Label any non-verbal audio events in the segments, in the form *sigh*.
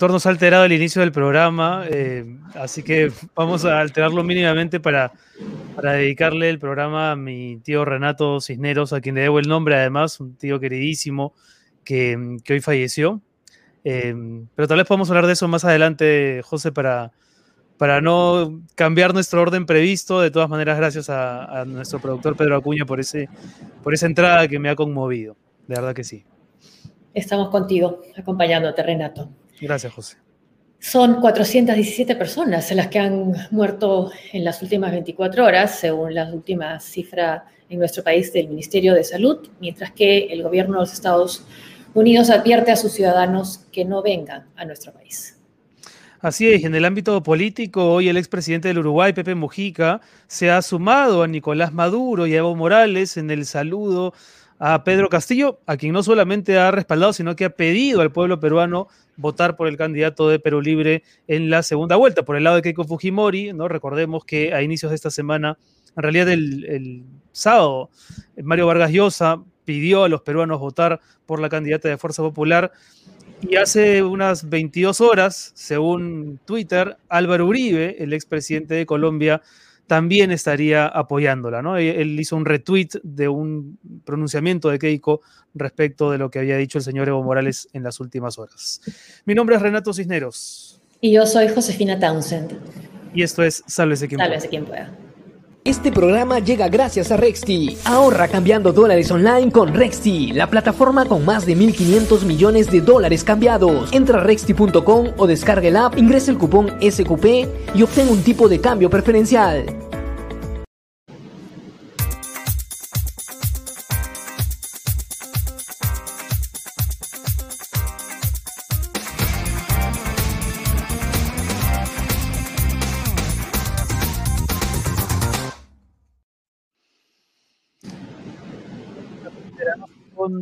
Nos ha alterado el inicio del programa, eh, así que vamos a alterarlo mínimamente para, dedicarle el programa a mi tío Renato Cisneros, a quien le debo el nombre además, un tío queridísimo que, hoy falleció. Eh, pero tal vez podamos hablar de eso más adelante, José, para, para no cambiar nuestro orden previsto. De todas maneras, gracias a, a nuestro productor Pedro Acuña por, ese, por esa entrada que me ha conmovido. De verdad que sí. Estamos contigo, acompañándote, Renato. Gracias, José. Son 417 personas las que han muerto en las últimas 24 horas, según la última cifra en nuestro país del Ministerio de Salud, mientras que el gobierno de los Estados Unidos advierte a sus ciudadanos que no vengan a nuestro país. Así es, en el ámbito político, hoy el expresidente del Uruguay, Pepe Mujica, se ha sumado a Nicolás Maduro y a Evo Morales en el saludo a Pedro Castillo, a quien no solamente ha respaldado, sino que ha pedido al pueblo peruano votar por el candidato de Perú Libre en la segunda vuelta, por el lado de Keiko Fujimori, ¿no? Recordemos que a inicios de esta semana, en realidad el, el sábado, Mario Vargas Llosa pidió a los peruanos votar por la candidata de Fuerza Popular y hace unas 22 horas, según Twitter, Álvaro Uribe, el expresidente de Colombia, también estaría apoyándola, ¿no? Él hizo un retweet de un pronunciamiento de Keiko respecto de lo que había dicho el señor Evo Morales en las últimas horas. Mi nombre es Renato Cisneros. Y yo soy Josefina Townsend. Y esto es Sálvese quien Sálvese quien pueda. Este programa llega gracias a Rexti. Ahorra cambiando dólares online con Rexti, la plataforma con más de 1.500 millones de dólares cambiados. Entra a rexti.com o descarga el app, ingresa el cupón SQP y obtén un tipo de cambio preferencial.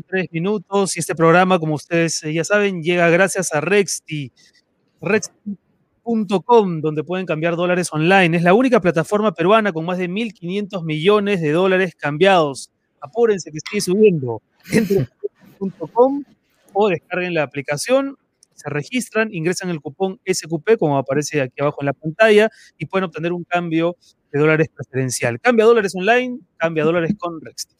Tres minutos y este programa, como ustedes eh, ya saben, llega gracias a Rexti. Rexti.com, donde pueden cambiar dólares online. Es la única plataforma peruana con más de 1.500 millones de dólares cambiados. Apúrense que sigue subiendo. Entren .com o descarguen la aplicación, se registran, ingresan el cupón SQP, como aparece aquí abajo en la pantalla, y pueden obtener un cambio de dólares preferencial. Cambia dólares online, cambia dólares con Rexti.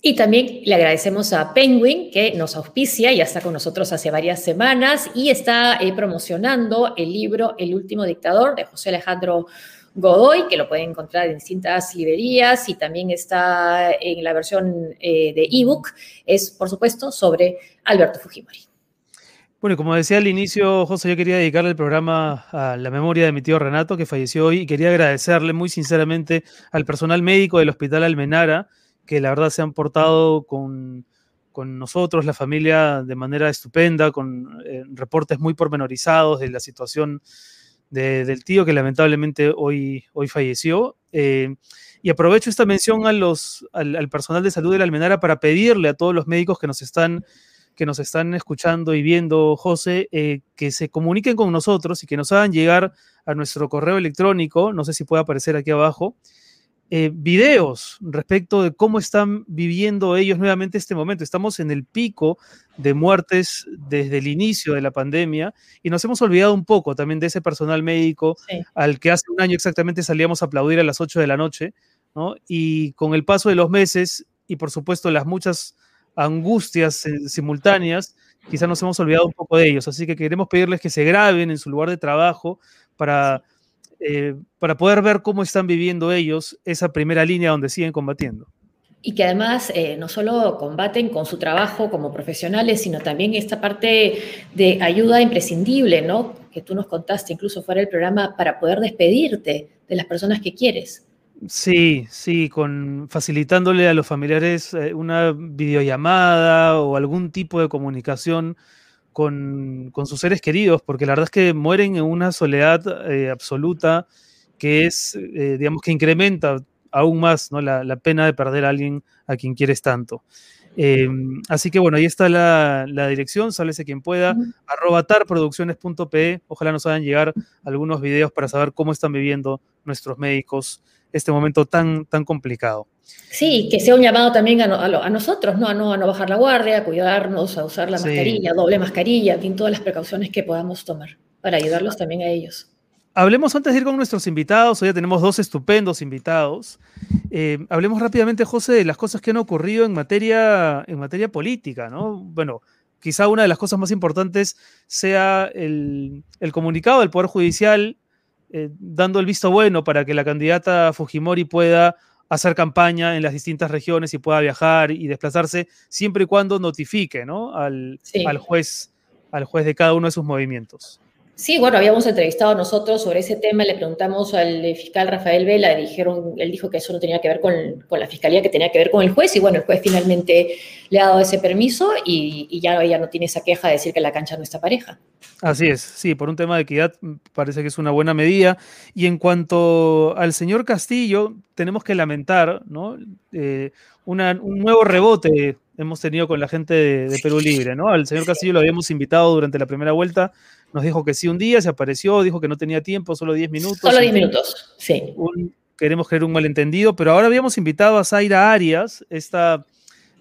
Y también le agradecemos a Penguin, que nos auspicia, ya está con nosotros hace varias semanas y está eh, promocionando el libro El último dictador de José Alejandro Godoy, que lo pueden encontrar en distintas librerías y también está en la versión eh, de ebook. Es, por supuesto, sobre Alberto Fujimori. Bueno, como decía al inicio, José, yo quería dedicarle el programa a la memoria de mi tío Renato, que falleció hoy, y quería agradecerle muy sinceramente al personal médico del Hospital Almenara, que la verdad se han portado con, con nosotros, la familia, de manera estupenda, con eh, reportes muy pormenorizados de la situación de, del tío que lamentablemente hoy, hoy falleció. Eh, y aprovecho esta mención a los, al, al, personal de salud de la Almenara para pedirle a todos los médicos que nos están, que nos están escuchando y viendo, José, eh, que se comuniquen con nosotros y que nos hagan llegar a nuestro correo electrónico, no sé si puede aparecer aquí abajo, eh, videos respecto de cómo están viviendo ellos nuevamente este momento. Estamos en el pico de muertes desde el inicio de la pandemia y nos hemos olvidado un poco también de ese personal médico sí. al que hace un año exactamente salíamos a aplaudir a las 8 de la noche, ¿no? Y con el paso de los meses y por supuesto las muchas angustias eh, simultáneas, quizás nos hemos olvidado un poco de ellos. Así que queremos pedirles que se graben en su lugar de trabajo para... Sí eh, para poder ver cómo están viviendo ellos esa primera línea donde siguen combatiendo. Y que además eh, no solo combaten con su trabajo como profesionales, sino también esta parte de ayuda imprescindible, ¿no? Que tú nos contaste incluso fuera del programa para poder despedirte de las personas que quieres. Sí, sí, con facilitándole a los familiares eh, una videollamada o algún tipo de comunicación con, con, sus seres queridos, porque la verdad es que mueren en una soledad eh, absoluta que es, eh, digamos, que incrementa aún más ¿no? la, la, pena de perder a alguien a quien quieres tanto. Eh, así que bueno, ahí está la, la dirección, sálvese quien pueda, uh -huh. arroba tarproducciones.pe, ojalá nos hagan llegar algunos videos para saber cómo están viviendo nuestros médicos este momento tan, tan complicado. Sí, que sea un llamado también a, nosotros, ¿no? A, ¿no? a no bajar la guardia, a cuidarnos, a usar la mascarilla, doble mascarilla, en todas las precauciones que podamos tomar para ayudarlos también a ellos. Hablemos antes de ir con nuestros invitados. Hoy ya tenemos dos estupendos invitados. Eh, hablemos rápidamente, José, de las cosas que han ocurrido en materia, en materia política, ¿no? Bueno, quizá una de las cosas más importantes sea el, comunicado del Poder Judicial eh, dando el visto bueno para que la candidata Fujimori pueda hacer campaña en las distintas regiones y pueda viajar y desplazarse siempre y cuando notifique ¿no? al, al, juez, al juez de cada uno de sus movimientos. Sí, bueno, habíamos entrevistado nosotros sobre ese tema, le preguntamos al fiscal Rafael Vela, dijeron, él dijo que eso no tenía que ver con, la fiscalía, que tenía que ver con el juez, y bueno, el juez finalmente le ha dado ese permiso y, ya ella no tiene esa queja de decir que la cancha no está pareja. Así es, sí, por un tema de equidad parece que es una buena medida. Y en cuanto al señor Castillo, tenemos que lamentar, ¿no? Eh, un nuevo rebote hemos tenido con la gente de, de Perú Libre, ¿no? Al señor Castillo lo habíamos invitado durante la primera vuelta nos dijo que sí un día, se apareció, dijo que no tenía tiempo, solo 10 minutos. Solo 10 minutos, sí. queremos creer un malentendido, pero ahora habíamos invitado a Zaira Arias, esta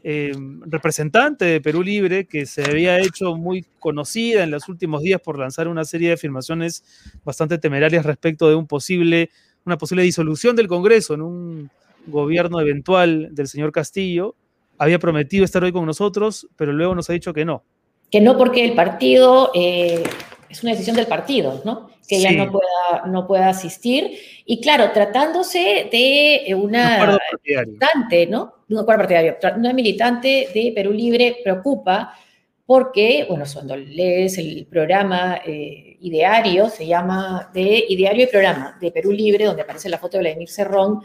eh, representante de Perú Libre, que se había hecho muy conocida en los últimos días por lanzar una serie de afirmaciones bastante temerarias respecto de un posible, una posible disolución del Congreso en un gobierno eventual del señor Castillo. Había prometido estar hoy con nosotros, pero luego nos ha dicho que no. Que no porque el partido eh, es una decisión del partido, ¿no? Que ella no, pueda, no pueda asistir. Y claro, tratándose de una militante, ¿no? Un acuerdo partidario. Una militante de Perú Libre preocupa porque, bueno, cuando lees el programa eh, Ideario, se llama de Ideario y Programa de Perú Libre, donde aparece la foto de Vladimir Cerrón,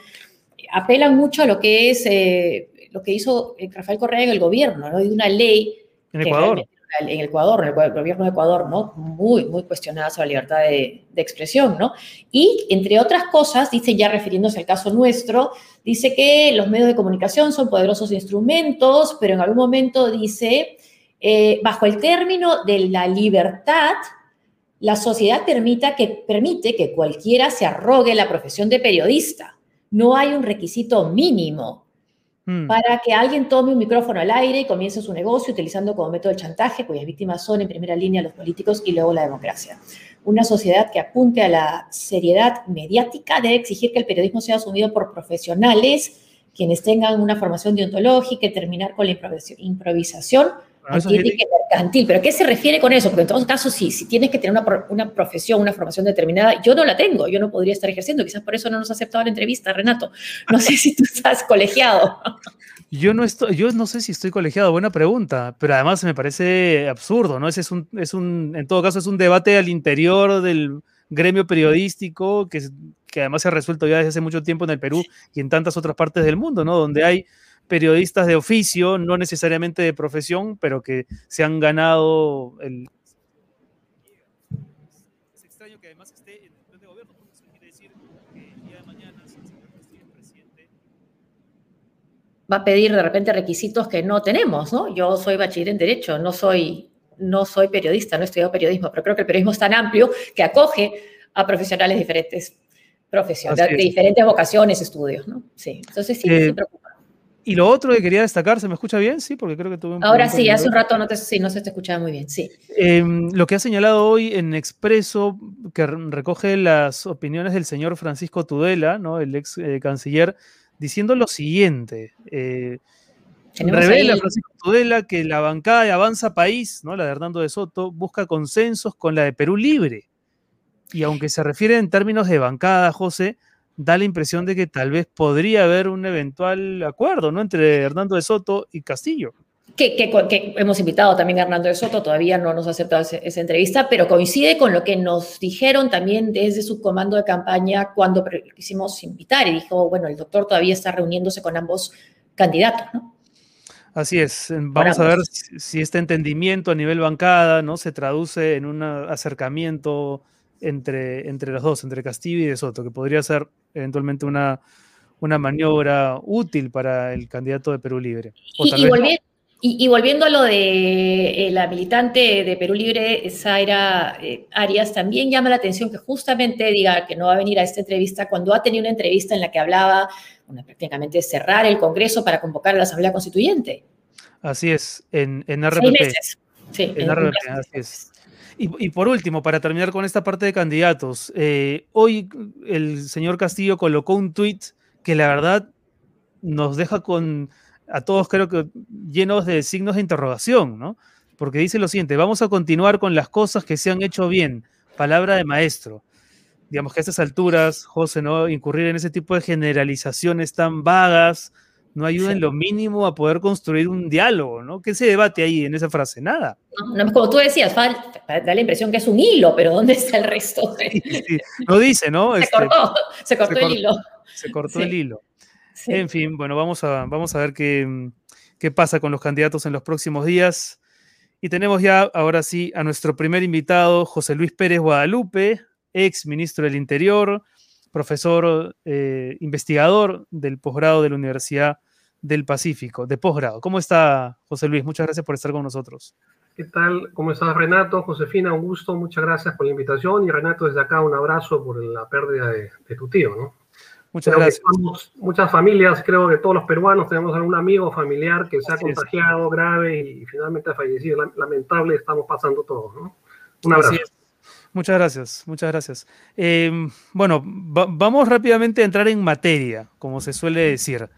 apelan mucho a lo que es eh, lo que hizo Rafael Correa en el gobierno, ¿no? De una ley. En Ecuador en Ecuador, en el gobierno de Ecuador, ¿no? Muy, muy cuestionada sobre la libertad de, expresión, ¿no? Y, entre otras cosas, dice, ya refiriéndose al caso nuestro, dice que los medios de comunicación son poderosos instrumentos, pero en algún momento dice, eh, bajo el término de la libertad, la sociedad permita que, permite que cualquiera se arrogue la profesión de periodista. No hay un requisito mínimo Mm. para que alguien tome un micrófono al aire y comience su negocio utilizando como método el chantaje, cuyas víctimas son en primera línea los políticos y luego la democracia. Una sociedad que apunte a la seriedad mediática debe exigir que el periodismo sea asumido por profesionales, quienes tengan una formación deontológica y terminar con la improvisación mercantil. ¿Pero qué se refiere con eso? Porque en todos casos, sí, si tienes que tener una, una, profesión, una formación determinada, yo no la tengo, yo no podría estar ejerciendo. Quizás por eso no nos ha aceptado la entrevista, Renato. No sé si tú estás colegiado. Yo no, estoy, yo no sé si estoy colegiado, buena pregunta, pero además me parece absurdo, ¿no? Ese es un, es un, en todo caso, es un debate al interior del gremio periodístico que, que además se ha resuelto ya desde hace mucho tiempo en el Perú y en tantas otras partes del mundo, ¿no? Donde hay periodistas de oficio, no necesariamente de profesión, pero que se han ganado el... Es extraño que además esté en el de gobierno, porque eso quiere decir que el día de mañana, si el presidente... Va a pedir de repente requisitos que no tenemos, ¿no? Yo soy bachiller en Derecho, no soy, no soy periodista, no he estudiado periodismo, pero creo que el periodismo es tan amplio que acoge a profesionales diferentes profesiones, de, diferentes vocaciones, estudios, ¿no? Sí, entonces sí, me eh, preocupa. Y lo otro que quería destacar, ¿se me escucha bien? Sí, porque creo que tuve un Ahora sí, hace un rato no, te, sí, no se te escuchaba muy bien, sí. Em, lo que ha señalado hoy en Expreso, que recoge las opiniones del señor Francisco Tudela, ¿no? el ex eh, canciller, diciendo lo siguiente. Eh, revela Francisco Tudela que la bancada de Avanza País, ¿no? la de Hernando de Soto, busca consensos con la de Perú Libre. Y aunque se refiere en términos de bancada, José, da la impresión de que tal vez podría haber un eventual acuerdo ¿no? entre Hernando de Soto y Castillo. Que, que, hemos invitado también a Hernando de Soto, todavía no nos ha aceptado esa entrevista, pero coincide con lo que nos dijeron también desde su comando de campaña cuando quisimos invitar y dijo, bueno, el doctor todavía está reuniéndose con ambos candidatos, ¿no? Así es, vamos a ver si este entendimiento a nivel bancada ¿no? se traduce en un acercamiento entre, entre los dos, entre Castillo y De Soto, que podría ser eventualmente una, una maniobra útil para el candidato de Perú Libre. y, Y, volviendo a lo de eh, la militante de Perú Libre, Zaira eh, Arias, también llama la atención que justamente diga que no va a venir a esta entrevista cuando ha tenido una entrevista en la que hablaba una, prácticamente cerrar el Congreso para convocar a la Asamblea Constituyente. Así es, en, en RPP. Sí, en, RPP, así es. Y, por último, para terminar con esta parte de candidatos, eh, hoy el señor Castillo colocó un tuit que la verdad nos deja con a todos creo que llenos de signos de interrogación, ¿no? Porque dice lo siguiente, vamos a continuar con las cosas que se han hecho bien, palabra de maestro. Digamos que a estas alturas, José, ¿no? Incurrir en ese tipo de generalizaciones tan vagas no ayuda en lo mínimo a poder construir un diálogo, ¿no? ¿Qué se debate ahí en esa frase? Nada. No, como tú decías, da la impresión que es un hilo, pero ¿dónde está el resto? No dice, ¿no? Se, este, cortó, se cortó, el hilo. Se cortó el hilo. En fin, bueno, vamos a, vamos a ver qué, qué pasa con los candidatos en los próximos días. Y tenemos ya, ahora sí, a nuestro primer invitado, José Luis Pérez Guadalupe, ex ministro del Interior, profesor eh, investigador del posgrado de la Universidad del Pacífico, de posgrado. ¿Cómo está, José Luis? Muchas gracias por estar con nosotros. ¿Qué tal? ¿Cómo estás, Renato? Josefina, un gusto, muchas gracias por la invitación. Y Renato, desde acá un abrazo por la pérdida de, de tu tío, ¿no? Muchas gracias. muchas familias, creo que todos los peruanos tenemos algún amigo familiar que se ha contagiado grave y finalmente ha fallecido. Lamentable, estamos pasando todos. ¿no? Un abrazo. Muchas gracias, muchas gracias. Em, bueno, vamos rápidamente a entrar en materia, como se suele decir.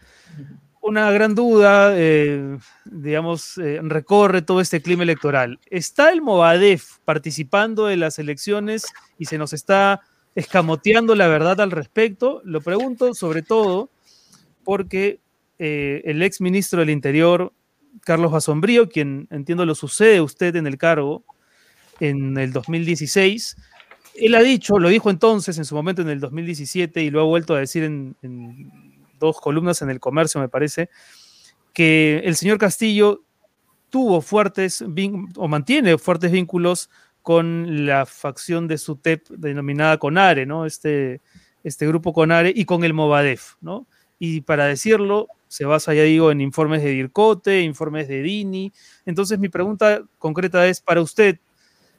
Una gran duda, eh, digamos, eh, recorre todo este clima electoral. ¿Está el Movadef participando en las elecciones y se nos está escamoteando la verdad al respecto. Lo pregunto sobre todo porque eh, el ex ministro del Interior, Carlos Basombrío, quien entiendo lo sucede usted en el cargo en el 2016, él ha dicho, lo dijo entonces en su momento en el 2017 y lo ha vuelto a decir en dos columnas en el comercio, me parece, que el señor Castillo tuvo fuertes o mantiene fuertes vínculos con la facción de SUTEP denominada CONARE, ¿no? Este, este grupo CONARE y con el Movadef, ¿no? Y para decirlo, se basa, ya digo, en informes de DIRCOTE, informes de DINI. Entonces, mi pregunta concreta es para usted,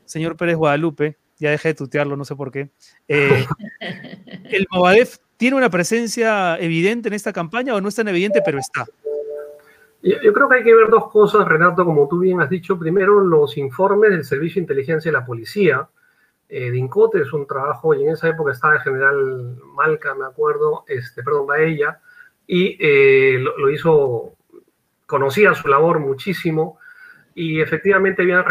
señor Pérez Guadalupe, ya dejé de tutearlo, no sé por qué. Eh, *laughs* ¿El Movadef tiene una presencia evidente en esta campaña o no es tan evidente, pero está? Yo creo que hay que ver dos cosas, Renato, como tú bien has dicho. Primero, los informes del Servicio de Inteligencia de la Policía. Eh, Dincote es un trabajo, y en esa época estaba el general Malca, me acuerdo, este, perdón, Baella, y eh, lo, hizo, conocía su labor muchísimo, y efectivamente había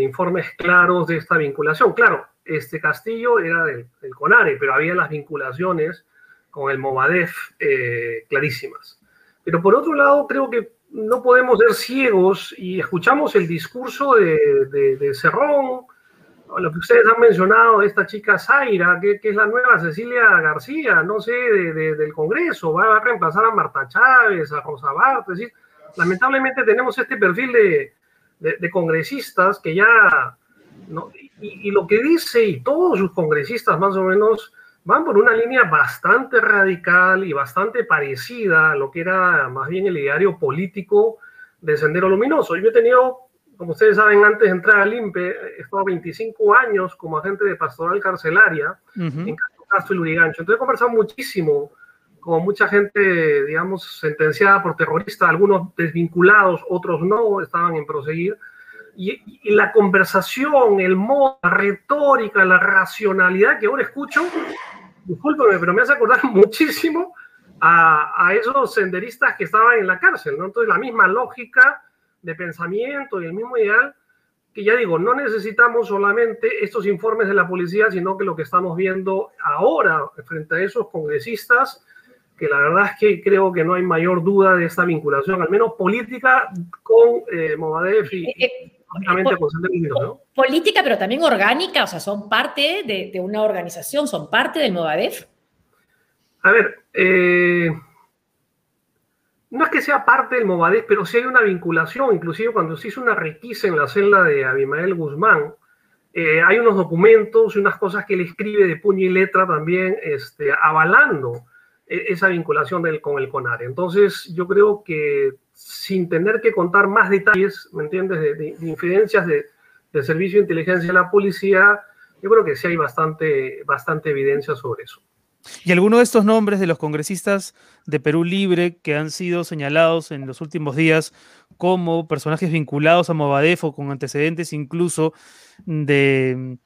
informes claros de esta vinculación. Claro, este Castillo era del, CONARE, pero había las vinculaciones con el Movadef eh, clarísimas. Pero por otro lado, creo que no podemos ser ciegos y escuchamos el discurso de, de, Cerrón, lo que ustedes han mencionado de esta chica Zaira, que, es la nueva Cecilia García, no sé, del Congreso, va a reemplazar a Marta Chávez, a Rosa Bart, es decir, lamentablemente tenemos este perfil de, de congresistas que ya, no, y, y, lo que dice, y todos sus congresistas más o menos, van por una línea bastante radical y bastante parecida a lo que era más bien el ideario político de Sendero Luminoso. Yo he tenido, como ustedes saben, antes de entrar al INPE, he estado 25 años como agente de pastoral carcelaria en Castro y Lurigancho. Entonces he conversado muchísimo con mucha gente, digamos, sentenciada por terroristas, algunos desvinculados, otros no, estaban en proseguir. Y, y, la conversación, el modo, la retórica, la racionalidad que ahora escucho, discúlpeme, pero me hace acordar *laughs* muchísimo a, a, esos senderistas que estaban en la cárcel, ¿no? Entonces, la misma lógica de pensamiento y el mismo ideal, que ya digo, no necesitamos solamente estos informes de la policía, sino que lo que estamos viendo ahora frente a esos congresistas, que la verdad es que creo que no hay mayor duda de esta vinculación, al menos política, con eh, Movadef y, eh, eh, Política, pero también orgánica, o sea, son parte de, una organización, son parte del Movadef. A ver, eh, no es que sea parte del Movadef, pero sí hay una vinculación, inclusive cuando se hizo una requisa en la celda de Abimael Guzmán, eh, hay unos documentos y unas cosas que él escribe de puño y letra también este, avalando e, esa vinculación del, con el CONAR. Entonces, yo creo que sin tener que contar más detalles, ¿me entiendes?, de, de, de infidencias de, del Servicio de Inteligencia de la Policía, yo creo que sí hay bastante, bastante evidencia sobre eso. ¿Y alguno de estos nombres de los congresistas de Perú Libre que han sido señalados en los últimos días como personajes vinculados a Movadef o con antecedentes incluso de,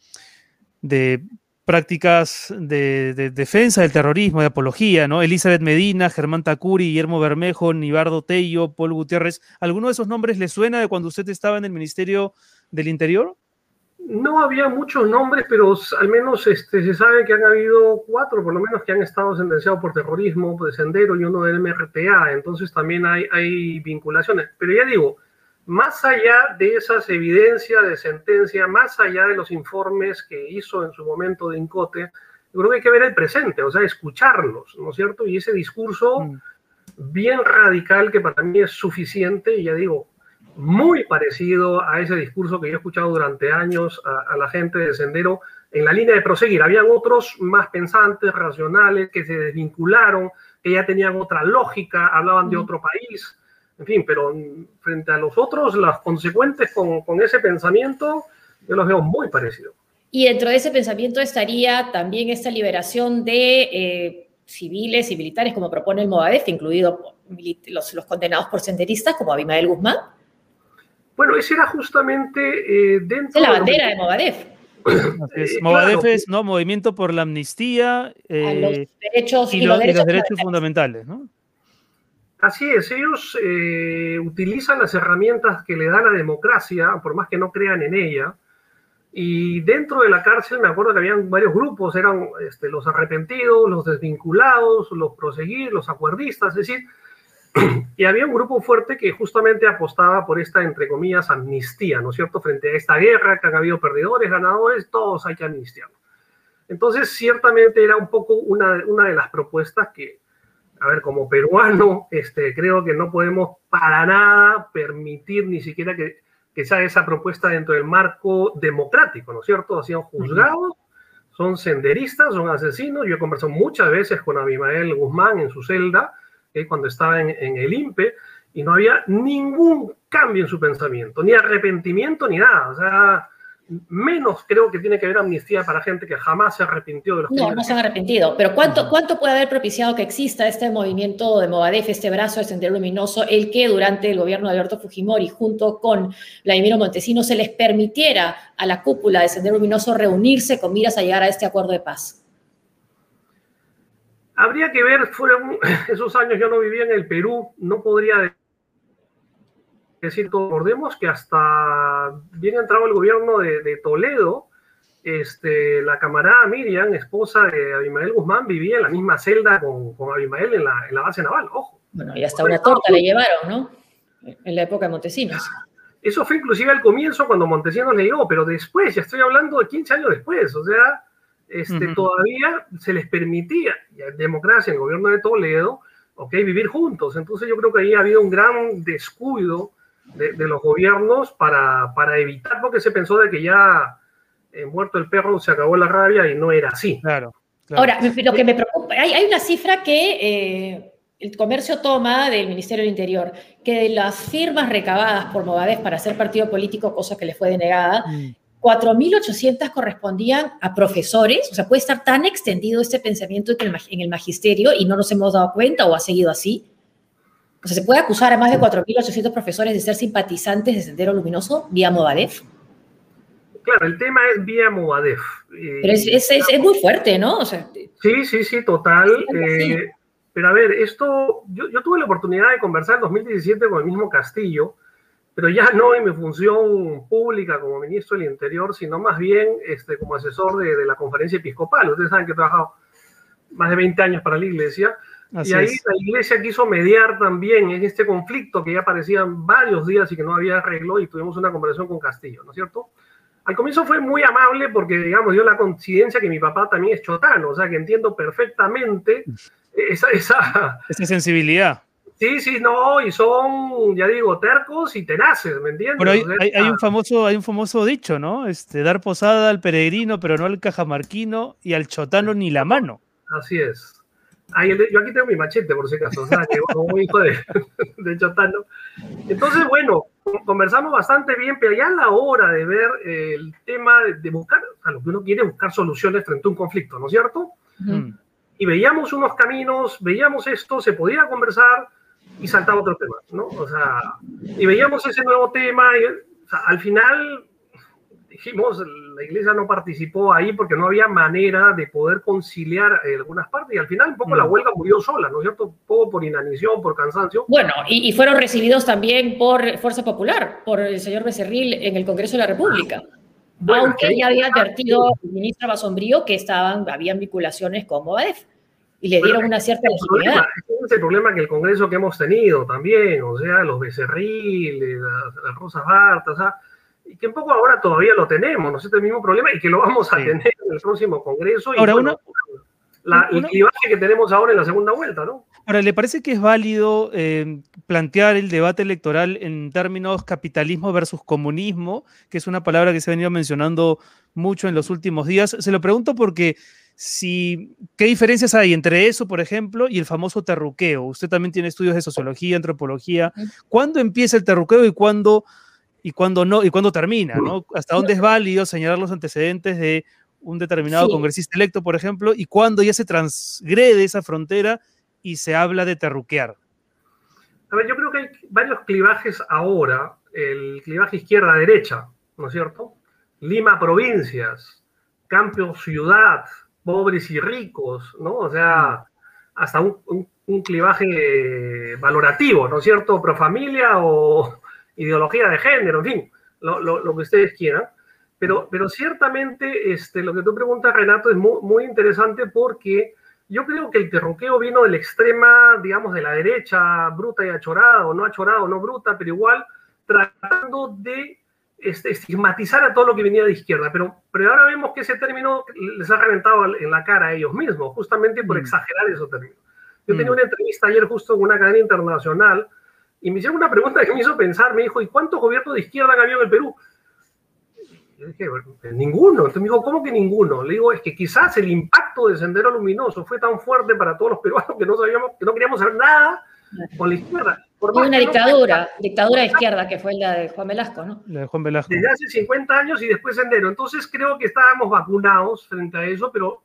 de prácticas de, de, defensa del terrorismo, de apología, ¿no? Elizabeth Medina, Germán Tacuri, Guillermo Bermejo, Nibardo Tello, Paul Gutiérrez. ¿Alguno de esos nombres le suena de cuando usted estaba en el Ministerio del Interior? No había muchos nombres, pero al menos este, se sabe que han habido cuatro, por lo menos, que han estado sentenciados por terrorismo de Sendero y uno del MRTA. Entonces también hay, hay vinculaciones. Pero ya digo, más allá de esas evidencias de sentencia, más allá de los informes que hizo en su momento de Incote, yo creo que hay que ver el presente, o sea, escucharlos, ¿no es cierto? Y ese discurso mm. bien radical que para mí es suficiente, y ya digo, muy parecido a ese discurso que yo he escuchado durante años a, a, la gente de Sendero en la línea de proseguir. Habían otros más pensantes, racionales, que se desvincularon, que ya tenían otra lógica, hablaban de otro país, en fin, pero frente a los otros, las consecuentes con, con ese pensamiento, yo los veo muy parecidos. Y dentro de ese pensamiento estaría también esta liberación de eh, civiles y militares, como propone el Movadef, incluido los, los condenados por senderistas, como Abimael Guzmán. Bueno, ese era justamente eh, dentro... de la bandera de, Movadef. *coughs* Es, Movadef claro. es ¿no? Movimiento por la Amnistía eh, los derechos, y, lo, y, los derechos, y los derechos fundamentales, ¿no? Así es, ellos eh, utilizan las herramientas que le da la democracia, por más que no crean en ella. Y dentro de la cárcel me acuerdo que habían varios grupos, eran este, los arrepentidos, los desvinculados, los proseguir, los acuerdistas, es decir, *clears throat* y había un grupo fuerte que justamente apostaba por esta, entre comillas, amnistía, ¿no es cierto? Frente a esta guerra, que han habido perdedores, ganadores, todos hay que amnistiarlos. Entonces, ciertamente era un poco una de las propuestas que, a ver, como peruano, este, creo que no podemos para nada permitir ni siquiera que, que se haga esa propuesta dentro del marco democrático, ¿no es cierto? Han sido juzgados, son senderistas, son asesinos. Yo he conversado muchas veces con Abimael Guzmán en su celda, eh, cuando estaba en, en el INPE, y no había ningún cambio en su pensamiento, ni arrepentimiento, ni nada. O sea, menos creo que tiene que haber amnistía para gente que jamás se arrepintió de los No, no se han arrepentido, pero ¿cuánto, ¿cuánto puede haber propiciado que exista este movimiento de Movadef, este brazo de Sendero Luminoso, el que durante el gobierno de Alberto Fujimori, junto con Vladimiro Montesino, se les permitiera a la cúpula de Sendero Luminoso reunirse con miras a llegar a este acuerdo de paz? Habría que ver, fueron *laughs* esos años yo no vivía en el Perú, no podría decir, recordemos que hasta bien entrado el gobierno de, de, Toledo, este, la camarada Miriam, esposa de Abimael Guzmán, vivía en la misma celda con, con Abimael en la, en la, base naval, ojo. Bueno, y hasta una torta le llevaron, ¿no? En la época de Montesinos. Eso fue inclusive al comienzo cuando Montesinos le llegó, pero después, ya estoy hablando de 15 años después, o sea, este, uh -huh. todavía se les permitía, democracia en el gobierno de Toledo, ok, vivir juntos. Entonces yo creo que ahí ha habido un gran descuido de, de, los gobiernos para, para, evitar, porque se pensó de que ya eh, muerto el perro se acabó la rabia y no era así. Claro. claro. Ahora, lo que me preocupa, hay, hay una cifra que eh, el comercio toma del Ministerio del Interior, que de las firmas recabadas por Movadez para hacer partido político, cosa que le fue denegada, mm. 4.800 correspondían a profesores, o sea, puede estar tan extendido este pensamiento en el magisterio y no nos hemos dado cuenta o ha seguido así. O sea, ¿se puede acusar a más de 4.800 profesores de ser simpatizantes de Sendero Luminoso vía Movadef? Claro, el tema es vía Movadef. Eh, pero es, es, es, es, muy fuerte, ¿no? O sea, sí, sí, sí, total. Eh, pero a ver, esto, yo, yo, tuve la oportunidad de conversar en 2017 con el mismo Castillo, pero ya no en mi función pública como ministro del Interior, sino más bien este, como asesor de, de la conferencia episcopal. Ustedes saben que he trabajado más de 20 años para la iglesia. Así y ahí es. la iglesia quiso mediar también en este conflicto que ya parecían varios días y que no había arreglo y tuvimos una conversación con Castillo, ¿no es cierto? Al comienzo fue muy amable porque, digamos, dio la coincidencia que mi papá también es chotano, o sea que entiendo perfectamente esa... Esa, *laughs* esa sensibilidad. Sí, sí, no, y son, ya digo, tercos y tenaces, ¿me entiendes? Pero hay, hay, hay, un famoso, hay un famoso dicho, ¿no? Este, dar posada al peregrino, pero no al cajamarquino, y al chotano ni la mano. Así es. Yo aquí tengo mi machete, por si acaso, o sea, que como hijo de, de Chotano. Entonces, bueno, conversamos bastante bien, pero ya a la hora de ver el tema de, buscar, a lo que uno quiere, buscar soluciones frente a un conflicto, ¿no es cierto? Y veíamos unos caminos, veíamos esto, se podía conversar y saltaba otro tema, ¿no? O sea, y veíamos ese nuevo tema y al final dijimos, la iglesia no participó ahí porque no había manera de poder conciliar eh, algunas partes y al final un poco la mm. huelga murió sola, ¿no es cierto? Un poco por inanición, por cansancio. Bueno, y, fueron recibidos también por Fuerza Popular, por el señor Becerril en el Congreso de la República. Aunque ya había advertido el ministro Basombrío que estaban, habían vinculaciones con Movadef y le dieron una cierta legitimidad. Es el problema que el Congreso que hemos tenido también, o sea, los Becerril, las, las Rosas Bartas, o sea, y que un poco ahora todavía lo tenemos, ¿no es el mismo problema y que lo vamos a tener en el próximo Congreso. Y ahora, la, el clivaje que tenemos ahora en la segunda vuelta, ¿no? Ahora, ¿le parece que es válido eh, plantear el debate electoral en términos capitalismo versus comunismo, que es una palabra que se ha venido mencionando mucho en los últimos días? Se lo pregunto porque si, ¿qué diferencias hay entre eso, por ejemplo, y el famoso terruqueo? Usted también tiene estudios de sociología, antropología. ¿Cuándo empieza el terruqueo y cuándo y cuándo no, y cuándo termina, ¿no? Hasta dónde es válido señalar los antecedentes de un determinado congresista electo, por ejemplo, y cuándo ya se transgrede esa frontera y se habla de terruquear. A ver, yo creo que hay varios clivajes ahora. El clivaje izquierda-derecha, ¿no es cierto? Lima, provincias, Campo, ciudad, pobres y ricos, ¿no? O sea, hasta un, un clivaje valorativo, ¿no es cierto? Pro familia o, ideología de género, en fin, lo, lo, que ustedes quieran. Pero, pero ciertamente este, lo que tú preguntas, Renato, es muy, muy interesante porque yo creo que el terroqueo vino de la extrema, digamos, de la derecha, bruta y achorada, o no achorada o no bruta, pero igual tratando de este, estigmatizar a todo lo que venía de izquierda. Pero, pero ahora vemos que ese término les ha reventado en la cara a ellos mismos, justamente por mm. exagerar esos términos. Yo tenía mm. una entrevista ayer justo en una cadena internacional y me hicieron una pregunta que me hizo pensar, me dijo, ¿y cuántos gobiernos de izquierda han habido en el Perú? yo dije, ninguno. Entonces me dijo, ¿cómo que ninguno? Le digo, es que quizás el impacto del Sendero Luminoso fue tan fuerte para todos los peruanos que no sabíamos, que no queríamos hacer nada con la izquierda. Por una dictadura, dictadura de izquierda, que fue la de Juan Velasco, ¿no? La de Juan Velasco. Desde hace 50 años y después Sendero. Entonces creo que estábamos vacunados frente a eso, pero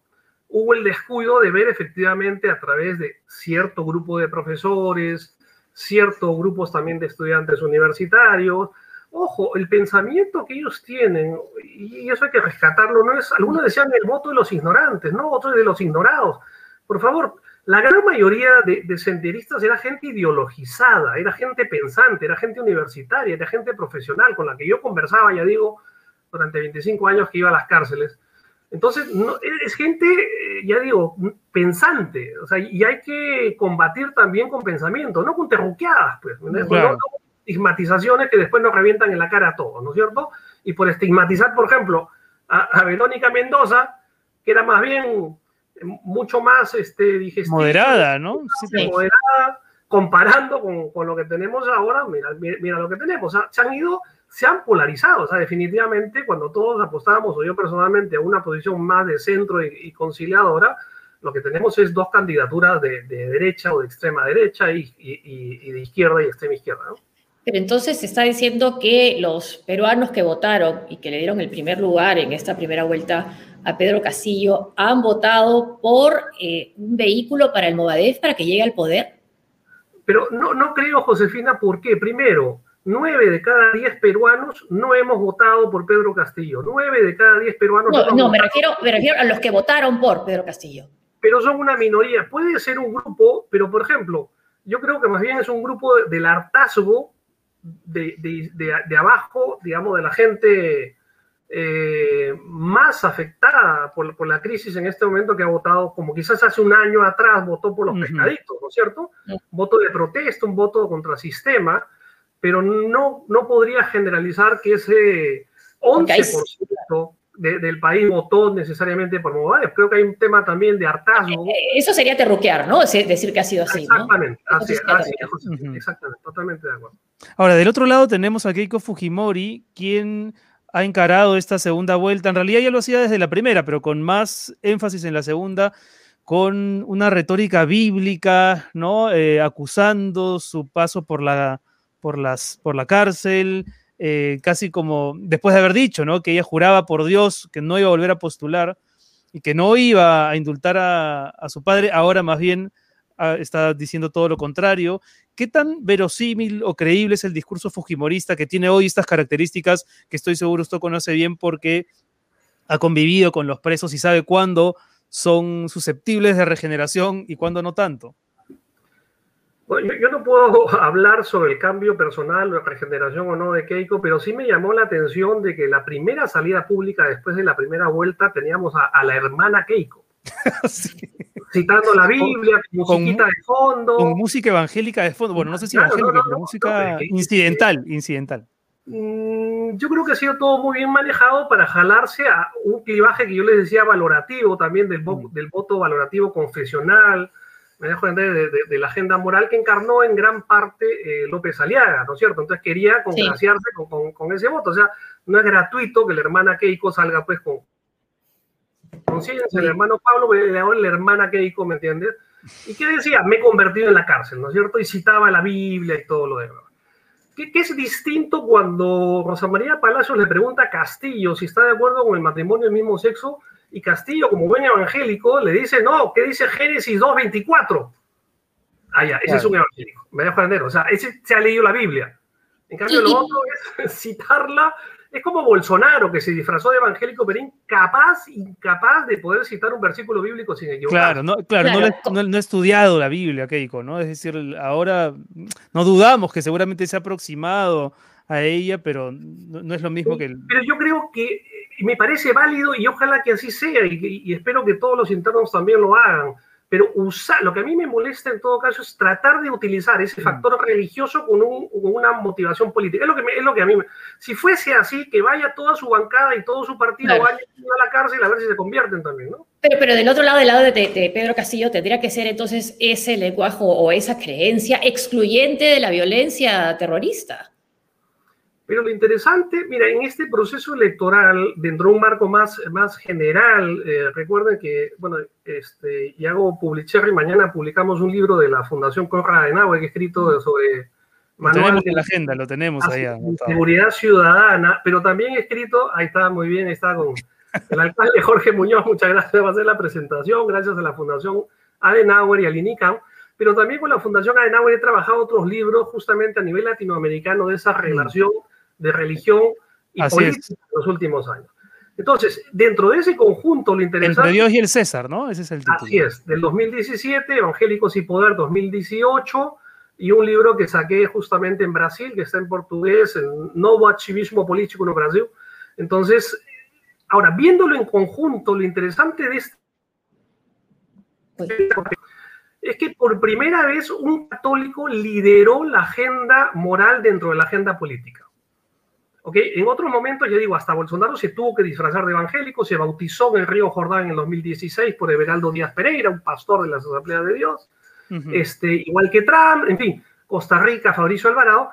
hubo el descuido de ver efectivamente a través de cierto grupo de profesores, ciertos grupos también de estudiantes universitarios. Ojo, el pensamiento que ellos tienen, y eso hay que rescatarlo, no es, algunos decían el voto de los ignorantes, no, otros de los ignorados. Por favor, la gran mayoría de, de, senderistas era gente ideologizada, era gente pensante, era gente universitaria, era gente profesional con la que yo conversaba, ya digo, durante 25 años que iba a las cárceles. Entonces, no, es gente, eh, ya digo, pensante, o sea, y hay que combatir también con pensamiento, no con terruqueadas, pues, claro. estigmatizaciones que después nos revientan en la cara a todos, ¿no es cierto? Y por estigmatizar, por ejemplo, a, Verónica Mendoza, que era más bien mucho más este, digestiva. Moderada, ¿no? Sí, moderada, comparando con, con, lo que tenemos ahora, mira, mira, lo que tenemos, o sea, se han ido se han polarizado. O sea, definitivamente cuando todos apostábamos, o yo personalmente, a una posición más de centro y, conciliadora, lo que tenemos es dos candidaturas de, derecha o de extrema derecha y, de izquierda y extrema izquierda. ¿no? Pero entonces se está diciendo que los peruanos que votaron y que le dieron el primer lugar en esta primera vuelta a Pedro Castillo han votado por eh, un vehículo para el Movadef para que llegue al poder. Pero no, no creo, Josefina, ¿por qué? Primero, nueve de cada diez peruanos no hemos votado por Pedro Castillo. Nueve de cada diez peruanos. No, no, me, refiero, me refiero a los que votaron por Pedro Castillo. Pero son una minoría. Puede ser un grupo, pero por ejemplo, yo creo que más bien es un grupo del hartazgo de, de, abajo, digamos, de la gente eh, más afectada por, por, la crisis en este momento que ha votado, como quizás hace un año atrás votó por los pescaditos, ¿no es cierto? Voto de protesta, un voto contra el sistema pero no, no podría generalizar que ese 11% del país votó necesariamente por Movadef. Creo que hay un tema también de hartazgo. Eh, eh, eso sería terruquear, ¿no? Decir que ha sido así. Exactamente, así, exactamente, totalmente de acuerdo. Ahora, del otro lado tenemos a Keiko Fujimori, quien ha encarado esta segunda vuelta. En realidad ya lo hacía desde la primera, pero con más énfasis en la segunda con una retórica bíblica, ¿no? Eh, acusando su paso por la, por las, por la cárcel, eh, casi como después de haber dicho, ¿no? Que ella juraba por Dios que no iba a volver a postular y que no iba a indultar a, su padre, ahora más bien ah, está diciendo todo lo contrario. ¿Qué tan verosímil o creíble es el discurso fujimorista que tiene hoy estas características que estoy seguro usted conoce bien porque ha convivido con los presos y sabe cuándo son susceptibles de regeneración y cuándo no tanto? Yo, no puedo *laughs* hablar sobre el cambio personal, la regeneración o no de Keiko, pero sí me llamó la atención de que la primera salida pública después de la primera vuelta teníamos a, la hermana Keiko. *laughs* Citando la Biblia, con, musiquita de fondo. Con música evangélica de fondo. Bueno, no sé si evangélica, pero música incidental, incidental. Mm, yo creo que ha sido todo muy bien manejado para jalarse a un clivaje que yo les decía valorativo también del, mm. del voto valorativo confesional, me dejo entender, de, la agenda moral que encarnó en gran parte eh, López Aliaga, ¿no es cierto? Entonces quería congraciarse con, con, ese voto. O sea, no es gratuito que la hermana Keiko salga pues con conciencia, el hermano Pablo, la hermana Keiko, ¿me entiendes? ¿Y qué decía? Me he convertido en la cárcel, ¿no es cierto? Y citaba la Biblia y todo lo demás. ¿Qué, ¿Qué, es distinto cuando Rosa María Palacios le pregunta a Castillo si está de acuerdo con el matrimonio del mismo sexo y Castillo, como buen evangélico, le dice, no, ¿qué dice Génesis 2.24? Ah, ya, ese es un evangélico, me dejo entender. O sea, ese se ha leído la Biblia. En cambio, lo otro es *laughs* citarla. Es como Bolsonaro, que se disfrazó de evangélico, pero incapaz, incapaz de poder citar un versículo bíblico sin equivocar. Claro, no, claro, No, no, he estudiado la Biblia, Keiko, ¿no? Es decir, ahora no dudamos que seguramente se ha aproximado a ella, pero no, es lo mismo que... Pero yo creo que me parece válido y ojalá que así sea y, espero que todos los internos también lo hagan. Pero usar, lo que a mí me molesta en todo caso es tratar de utilizar ese mm. factor religioso con, una motivación política. Es lo, que es lo que a mí me, Si fuese así, que vaya toda su bancada y todo su partido vaya a la cárcel a ver si se convierten también, ¿no? Pero, pero del otro lado, del lado de, de, Pedro Castillo, tendría que ser entonces ese lenguaje o esa creencia excluyente de la violencia terrorista. Pero lo interesante, mira, en este proceso electoral, dentro de un marco más, más general, eh, recuerden que, bueno, este, y hago y mañana publicamos un libro de la Fundación Conrad Adenauer, que he escrito sobre... Lo tenemos en la agenda, lo tenemos ahí. Seguridad ciudadana, pero también he escrito, ahí está, muy bien, está con *laughs* el alcalde Jorge Muñoz, muchas gracias por hacer la presentación, gracias a la Fundación Adenauer y al INICAM, pero también con la Fundación Adenauer he trabajado otros libros justamente a nivel latinoamericano de esa mm. De religión y política en los últimos años. Entonces, dentro de ese conjunto, lo interesante... Entre Dios y el César, ¿no? Ese es el título. Así es, del 2017, Evangélicos y Poder 2018, y un libro que saqué justamente en Brasil, que está en portugués, el Novo Activismo Político en Brasil. Entonces, ahora, viéndolo en conjunto, lo interesante de este es que por primera vez un católico lideró la agenda moral dentro de la agenda política. En otros momentos, ya digo, hasta Bolsonaro se tuvo que disfrazar de evangélico, se bautizó en el río Jordán en el 2016 por Everaldo Díaz Pereira, un pastor de las Asambleas de Dios, este, igual que Trump, en fin, Costa Rica, Fabricio Alvarado,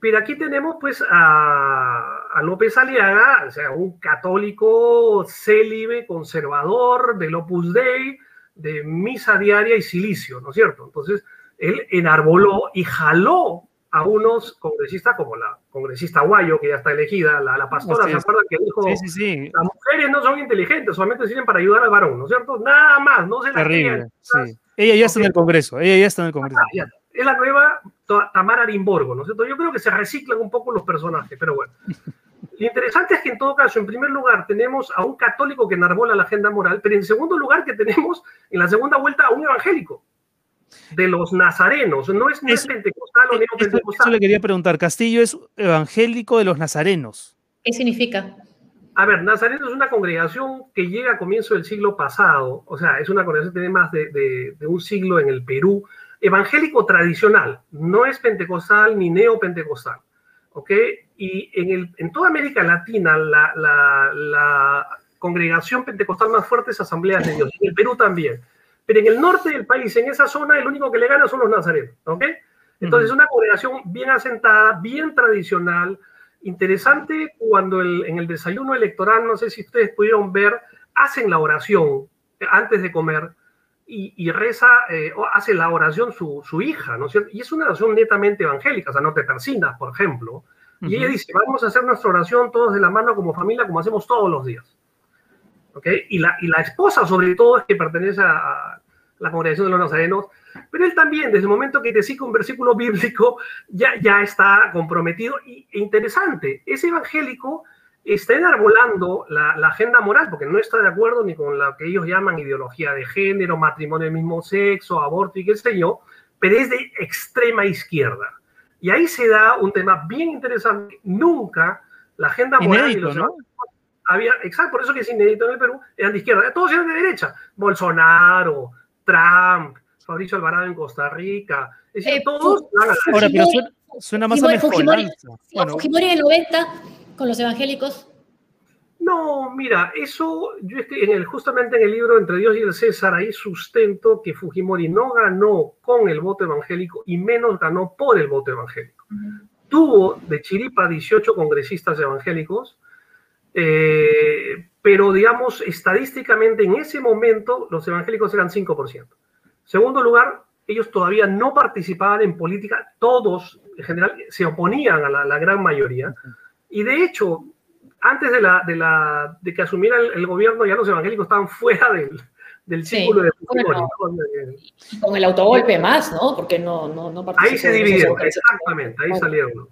pero aquí tenemos pues a, López Aliaga, o sea, un católico célibe, conservador, del Opus Dei, de misa diaria y silicio, ¿no es cierto? Entonces, él enarboló y jaló a unos congresistas como la congresista Guayo, que ya está elegida, la, la pastora, ¿se acuerdan que dijo? Sí, sí, Las mujeres no son inteligentes, solamente sirven para ayudar al varón, ¿no es cierto? Nada más, no se la Terrible, sí. Ella ya está en el Congreso, ella ya está en el Congreso. Ah, es la nueva Tamara Arimborgo, ¿no es cierto? Yo creo que se reciclan un poco los personajes, pero bueno. *laughs* Lo interesante es que en todo caso, en primer lugar, tenemos a un católico que enarbola la agenda moral, pero en segundo lugar que tenemos en la segunda vuelta a un evangélico de los nazarenos, no es, pentecostal o neopentecostal. Eso le quería preguntar, Castillo es evangélico de los nazarenos. ¿Qué significa? A ver, Nazareno es una congregación que llega a comienzo del siglo pasado, o sea, es una congregación que tiene más de, un siglo en el Perú, evangélico tradicional, no es pentecostal ni neopentecostal, ¿ok? Y en, el, en toda América Latina, la, la congregación pentecostal más fuerte es Asamblea de Dios, en el Perú también. Pero en el norte del país, en esa zona, el único que le gana son los nazarenos, ¿ok? Entonces, es una congregación bien asentada, bien tradicional, interesante cuando en el desayuno electoral, no sé si ustedes pudieron ver, hacen la oración antes de comer y, reza, eh, hace la oración su, su, hija, ¿no es cierto? Y es una oración netamente evangélica, o sea, no te persinas, por ejemplo. Y ella dice, vamos a hacer nuestra oración todos de la mano como familia, como hacemos todos los días. ¿Ok? Y la, y la esposa, sobre todo, es que pertenece a, la congregación de los nazarenos, pero él también, desde el momento que te cita un versículo *laughs* bíblico, ya, ya está comprometido. Y, e interesante, ese evangélico está enarbolando la, agenda moral, porque no está de acuerdo ni con lo que ellos llaman ideología de género, matrimonio del mismo sexo, aborto y qué sé yo, pero es de extrema izquierda. Y ahí se da un tema bien interesante. Nunca la agenda moral y los ¿no? Había, exacto, por eso que es inédito en el Perú, eran de izquierda, todos eran de derecha. Bolsonaro, Trump, Fabricio Alvarado en Costa Rica, es decir, eh, todos... Ahora, pero suena, más a Fujimori, Fujimori en el 90 con los evangélicos? No, mira, eso yo en el, justamente en el libro Entre Dios y el César, ahí sustento que Fujimori no ganó con el voto evangélico y menos ganó por el voto evangélico. Tuvo de chiripa 18 congresistas evangélicos, eh, pero digamos, estadísticamente en ese momento los evangélicos eran 5%. Segundo lugar, ellos todavía no participaban en política, todos en general se oponían a la gran mayoría. Y de hecho, antes de, la, de, la, de que asumiera el, gobierno, ya los evangélicos estaban fuera del, del círculo de Con el autogolpe más, ¿no? Porque no, no, no Ahí se dividieron, exactamente, ahí salieron.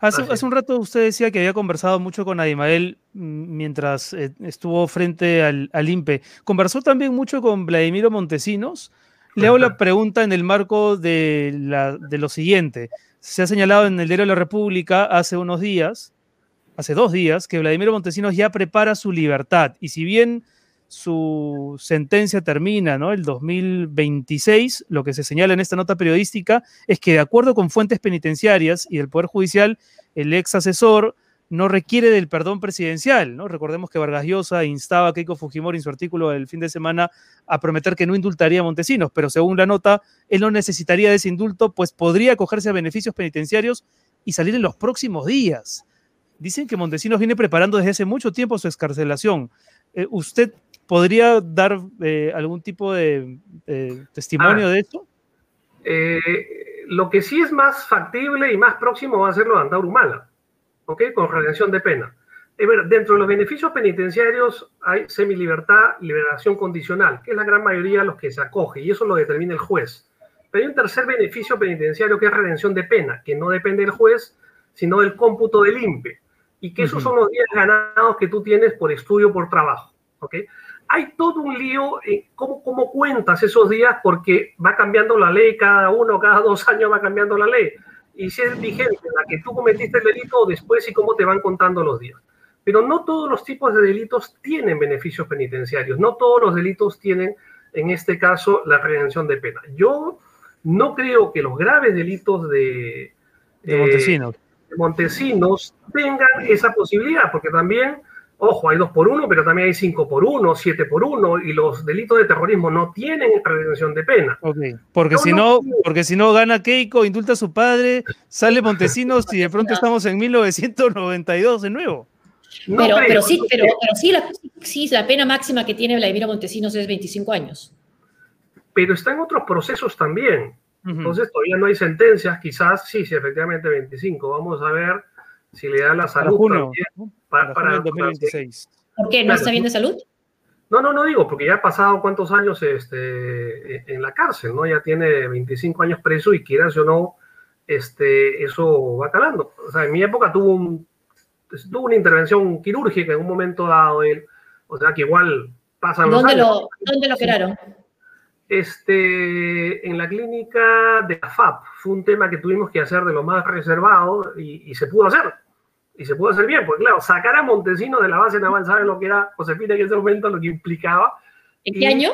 Hace, hace, un rato usted decía que había conversado mucho con Adimael mm, mientras eh, estuvo frente al, al, INPE. ¿Conversó también mucho con Vladimiro Montesinos? Le hago la pregunta en el marco de, la, de lo siguiente. Se ha señalado en el diario de la República hace unos días hace dos días, que Vladimiro Montesinos ya prepara su libertad. Y si bien su sentencia termina ¿no? el 2026, lo que se señala en esta nota periodística es que de acuerdo con fuentes penitenciarias y del Poder Judicial, el ex asesor no requiere del perdón presidencial. Recordemos que Vargas Llosa instaba a Keiko Fujimori en su artículo del fin de semana a prometer que no indultaría a Montesinos, pero según la nota, él no necesitaría de ese indulto, pues podría acogerse a beneficios penitenciarios y salir en los próximos días. Dicen que Montesinos viene preparando desde hace mucho tiempo su escarcelación. Eh, ¿Usted podría dar eh, algún tipo de testimonio ah. de esto? Eh, lo que sí es más factible y más próximo va a ser lo de Antauro Humala, ¿ok? Con redención de pena. dentro de los beneficios penitenciarios hay semilibertad, liberación condicional, que es la gran mayoría de los que se acoge, y eso lo determina el juez. Pero hay un tercer beneficio penitenciario que es redención de pena, que no depende del juez, sino del cómputo del INPE y que esos son los días ganados que tú tienes por estudio, por trabajo. ¿ok? Hay todo un lío cómo, cómo cuentas esos días porque va cambiando la ley cada uno, cada dos años va cambiando la ley. Y si es vigente la que tú cometiste el delito después y cómo te van contando los días. Pero no todos los tipos de delitos tienen beneficios penitenciarios, no todos los delitos tienen, en este caso, la redención de pena. Yo no creo que los graves delitos de... de Montesinos. Eh, Montesinos tengan esa posibilidad, porque también, ojo, hay dos por uno, pero también hay cinco por uno, siete por uno, y los delitos de terrorismo no tienen redención de pena. Porque, si no, porque si no gana Keiko, indulta a su padre, sale Montesinos y de pronto estamos en 1992 de nuevo. pero, pero, sí, pero, sí, la, sí, la pena máxima que tiene Vladimiro Montesinos es 25 años. Pero está en otros procesos también. Entonces todavía no hay sentencias, quizás sí, sí, efectivamente 25. Vamos a ver si le da la salud para, para, el 2026. ¿Por qué? ¿No está bien de salud? No, no, no digo, porque ya ha pasado cuántos años este, en la cárcel, ¿no? Ya tiene 25 años preso y quieras o no, este, eso va calando. O sea, en mi época tuvo, un, tuvo una intervención quirúrgica en un momento dado, él, o sea que igual pasan los ¿Dónde Lo, ¿Dónde lo operaron? este, en la clínica de la FAP. Fue un tema que tuvimos que hacer de lo más reservado y, se pudo hacer. Y se pudo hacer bien, porque claro, sacar a Montesino de la base naval, ¿saben lo que era Josefina en ese momento, lo que implicaba? ¿En qué año?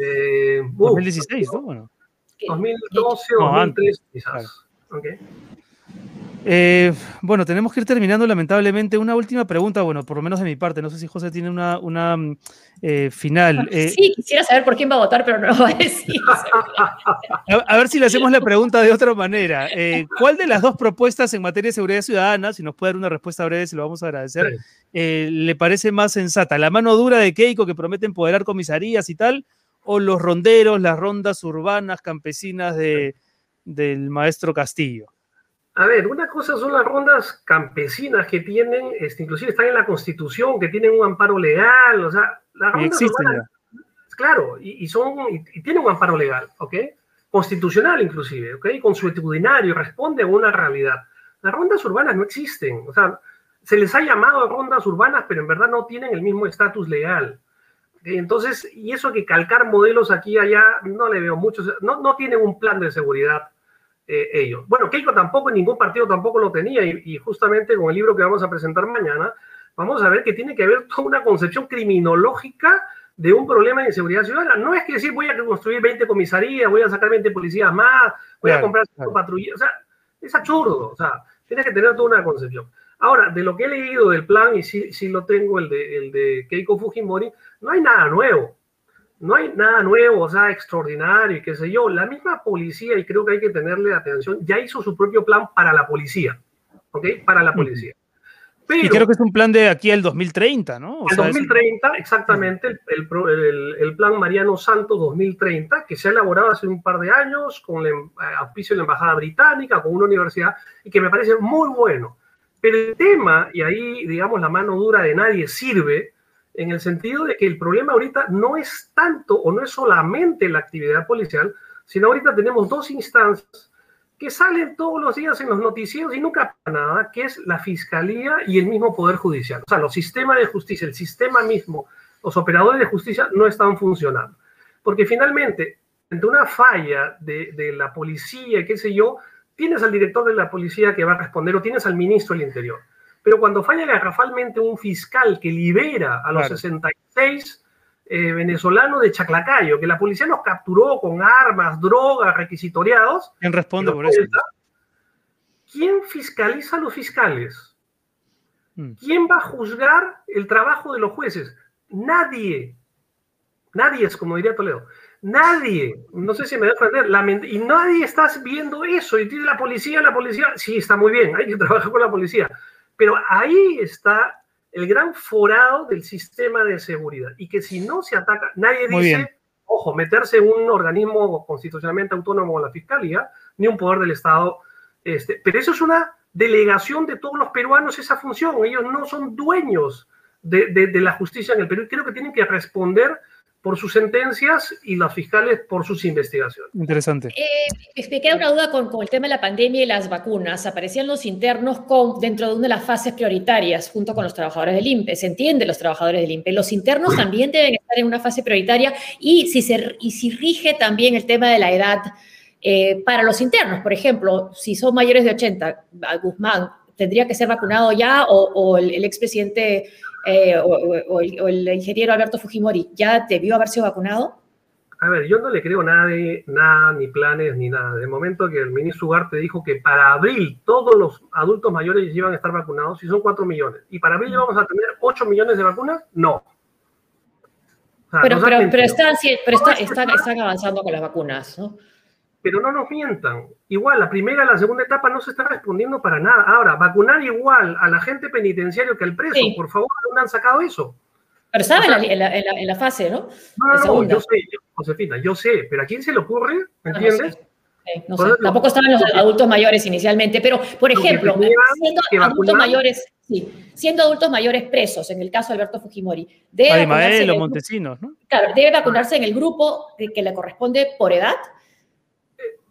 Eh, 2016, ¿no? Bueno. 2012 o 2013, quizás. Okay. Eh, bueno, tenemos que ir terminando lamentablemente. Una última pregunta, bueno, por lo menos de mi parte. No sé si José tiene una, una mm, eh, final. Eh, sí, quisiera saber por quién va a votar, pero no lo va a decir. *laughs* a, ver si le hacemos la pregunta de otra manera. ¿Cuál de las dos propuestas en materia de seguridad ciudadana, si nos puede dar una respuesta breve, se lo vamos a agradecer, le parece más sensata? ¿La mano dura de Keiko que promete empoderar comisarías y tal? o los ronderos, las rondas urbanas campesinas de, del maestro Castillo? A ver, una cosa son las rondas campesinas que tienen, este, inclusive están en la Constitución, que tienen un amparo legal, o sea, las rondas urbanas, claro, y, son, y, tienen un amparo legal, ¿ok? Constitucional inclusive, ¿ok? Consuetudinario, responde a una realidad. Las rondas urbanas no existen, o sea, se les ha llamado rondas urbanas, pero en verdad no tienen el mismo estatus legal. Entonces, y eso que calcar modelos aquí y allá, no le veo mucho, no, no tienen un plan de seguridad eh, ellos. Bueno, Keiko tampoco, ningún partido tampoco lo tenía, y, justamente con el libro que vamos a presentar mañana, vamos a ver que tiene que haber toda una concepción criminológica de un problema de inseguridad ciudadana. No es que decir voy a construir 20 comisarías, voy a sacar 20 policías más, voy a comprar claro. patrullas, o sea, es absurdo, o sea, tiene que tener toda una concepción. Ahora, de lo que he leído del plan, y sí, sí lo tengo, el de, el de Keiko Fujimori, no hay nada nuevo. No hay nada nuevo, o sea, extraordinario, qué sé yo. La misma policía, y creo que hay que tenerle atención, ya hizo su propio plan para la policía. ¿Ok? Para la policía. y creo que es un plan de aquí al 2030, ¿no? O el 2030, exactamente, el, el, el, plan Mariano Santos 2030, que se ha elaborado hace un par de años con el em, auspicio de la Embajada Británica, con una universidad, y que me parece muy bueno. Pero el tema, y ahí, digamos, la mano dura de nadie sirve, en el sentido de que el problema ahorita no es tanto o no es solamente la actividad policial, sino ahorita tenemos dos instancias que salen todos los días en los noticieros y nunca pasa nada, que es la Fiscalía y el mismo Poder Judicial. O sea, los sistemas de justicia, el sistema mismo, los operadores de justicia no están funcionando. Porque finalmente, ante una falla de, de la policía, qué sé yo, tienes al director de la policía que va a responder o tienes al ministro del Interior. Pero cuando falla garrafalmente un fiscal que libera a los 66 eh, venezolanos de Chaclacayo, que la policía los capturó con armas, drogas, requisitoriados. ¿Quién responde por eso? ¿Quién fiscaliza a los fiscales? Hmm. ¿Quién va a juzgar el trabajo de los jueces? Nadie. Nadie es, como diría Toledo. Nadie, no sé si me dejo entender, y nadie está viendo eso. Y tiene la policía, la policía, sí, está muy bien, hay que trabajar con la policía. Pero ahí está el gran forado del sistema de seguridad y que si no se ataca, nadie dice, ojo, meterse en un organismo constitucionalmente autónomo como la Fiscalía, ni un poder del Estado. Este, pero eso es una delegación de todos los peruanos esa función. Ellos no son dueños de, de la justicia en el Perú y creo que tienen que responder por sus sentencias y los fiscales por sus investigaciones. Interesante. Eh, me queda una duda con, con, el tema de la pandemia y las vacunas. Aparecían los internos con, dentro de una de las fases prioritarias junto con los trabajadores del INPE. Se entiende los trabajadores del INPE. Los internos también deben estar en una fase prioritaria y si, se, y si rige también el tema de la edad eh, para los internos. Por ejemplo, si son mayores de 80, Guzmán, ¿tendría que ser vacunado ya o, o el, el expresidente eh, o, el, ingeniero Alberto Fujimori, ¿ya debió haber sido vacunado? A ver, yo no le creo nada, nada, ni planes, ni nada. De momento que el ministro Ugarte dijo que para abril todos los adultos mayores iban a estar vacunados, y son 4 millones. ¿Y para abril vamos a tener 8 millones de vacunas? No. pero, pero, pero, están, pero están, están avanzando con las vacunas, ¿no? Pero no nos mientan. Igual, la primera y la segunda etapa no se está respondiendo para nada. Ahora, vacunar igual al agente penitenciario que al preso, por favor, ¿dónde han sacado eso? Pero estaba en, la, en, la, fase, ¿no? No, no, no yo sé, Josefina, yo sé, pero ¿a quién se le ocurre? ¿Me entiendes? No sé. Tampoco estaban los adultos mayores inicialmente, pero, por ejemplo, siendo adultos mayores, sí, siendo adultos mayores presos, en el caso de Alberto Fujimori, debe vacunarse Montesinos, ¿no? Claro, debe vacunarse en el grupo que le corresponde por edad,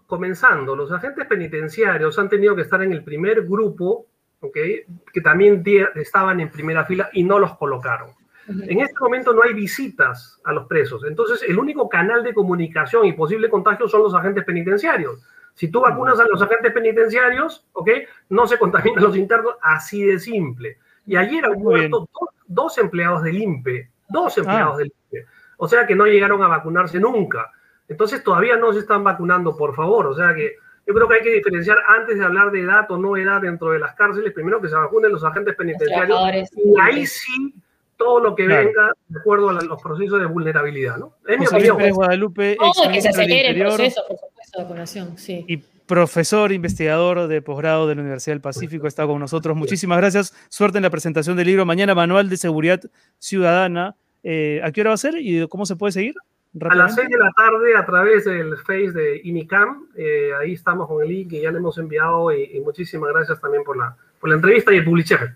comenzando, los agentes penitenciarios han tenido que estar en el primer grupo, ¿okay? que también estaban en primera fila y no los colocaron. En este momento no hay visitas a los presos, entonces el único canal de comunicación y posible contagio son los agentes penitenciarios. Si tú vacunas a los agentes penitenciarios, ¿ok? No se contaminan los internos, así de simple. Y ayer han muerto dos, empleados del INPE, dos empleados ah. del INPE. O sea que no llegaron a vacunarse nunca. Entonces todavía no se están vacunando, por favor. O sea que yo creo que hay que diferenciar antes de hablar de edad o no edad dentro de las cárceles, primero que se vacunen los agentes penitenciarios y ahí sí todo lo que venga de acuerdo a los procesos de vulnerabilidad, ¿no? Es mi opinión. Guadalupe, que se acelere el proceso, por supuesto, de vacunación, sí. Y profesor investigador de posgrado de la Universidad del Pacífico está con nosotros. Muchísimas gracias. Suerte en la presentación del libro. Mañana, Manual de Seguridad Ciudadana. Eh, ¿A qué hora va a ser y cómo se puede seguir? A las 6 de la tarde a través del Face de Inicam. Eh, ahí estamos con el link que ya le hemos enviado y, muchísimas gracias también por la, por la entrevista y el publicaje.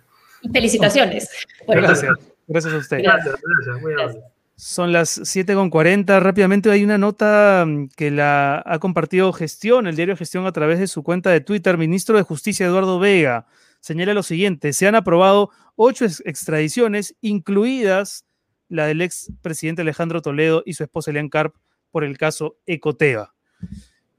Felicitaciones. gracias. Gracias a usted. Gracias, gracias. Muy amable. Son las 7.40. Rápidamente hay una nota mm, que la ha compartido Gestión, el diario Gestión, a través de su cuenta de Twitter. Ministro de Justicia Eduardo Vega señala lo siguiente: se han aprobado ocho extradiciones, incluidas la del ex presidente Alejandro Toledo y su esposa Elian Carp por el caso Ecoteva.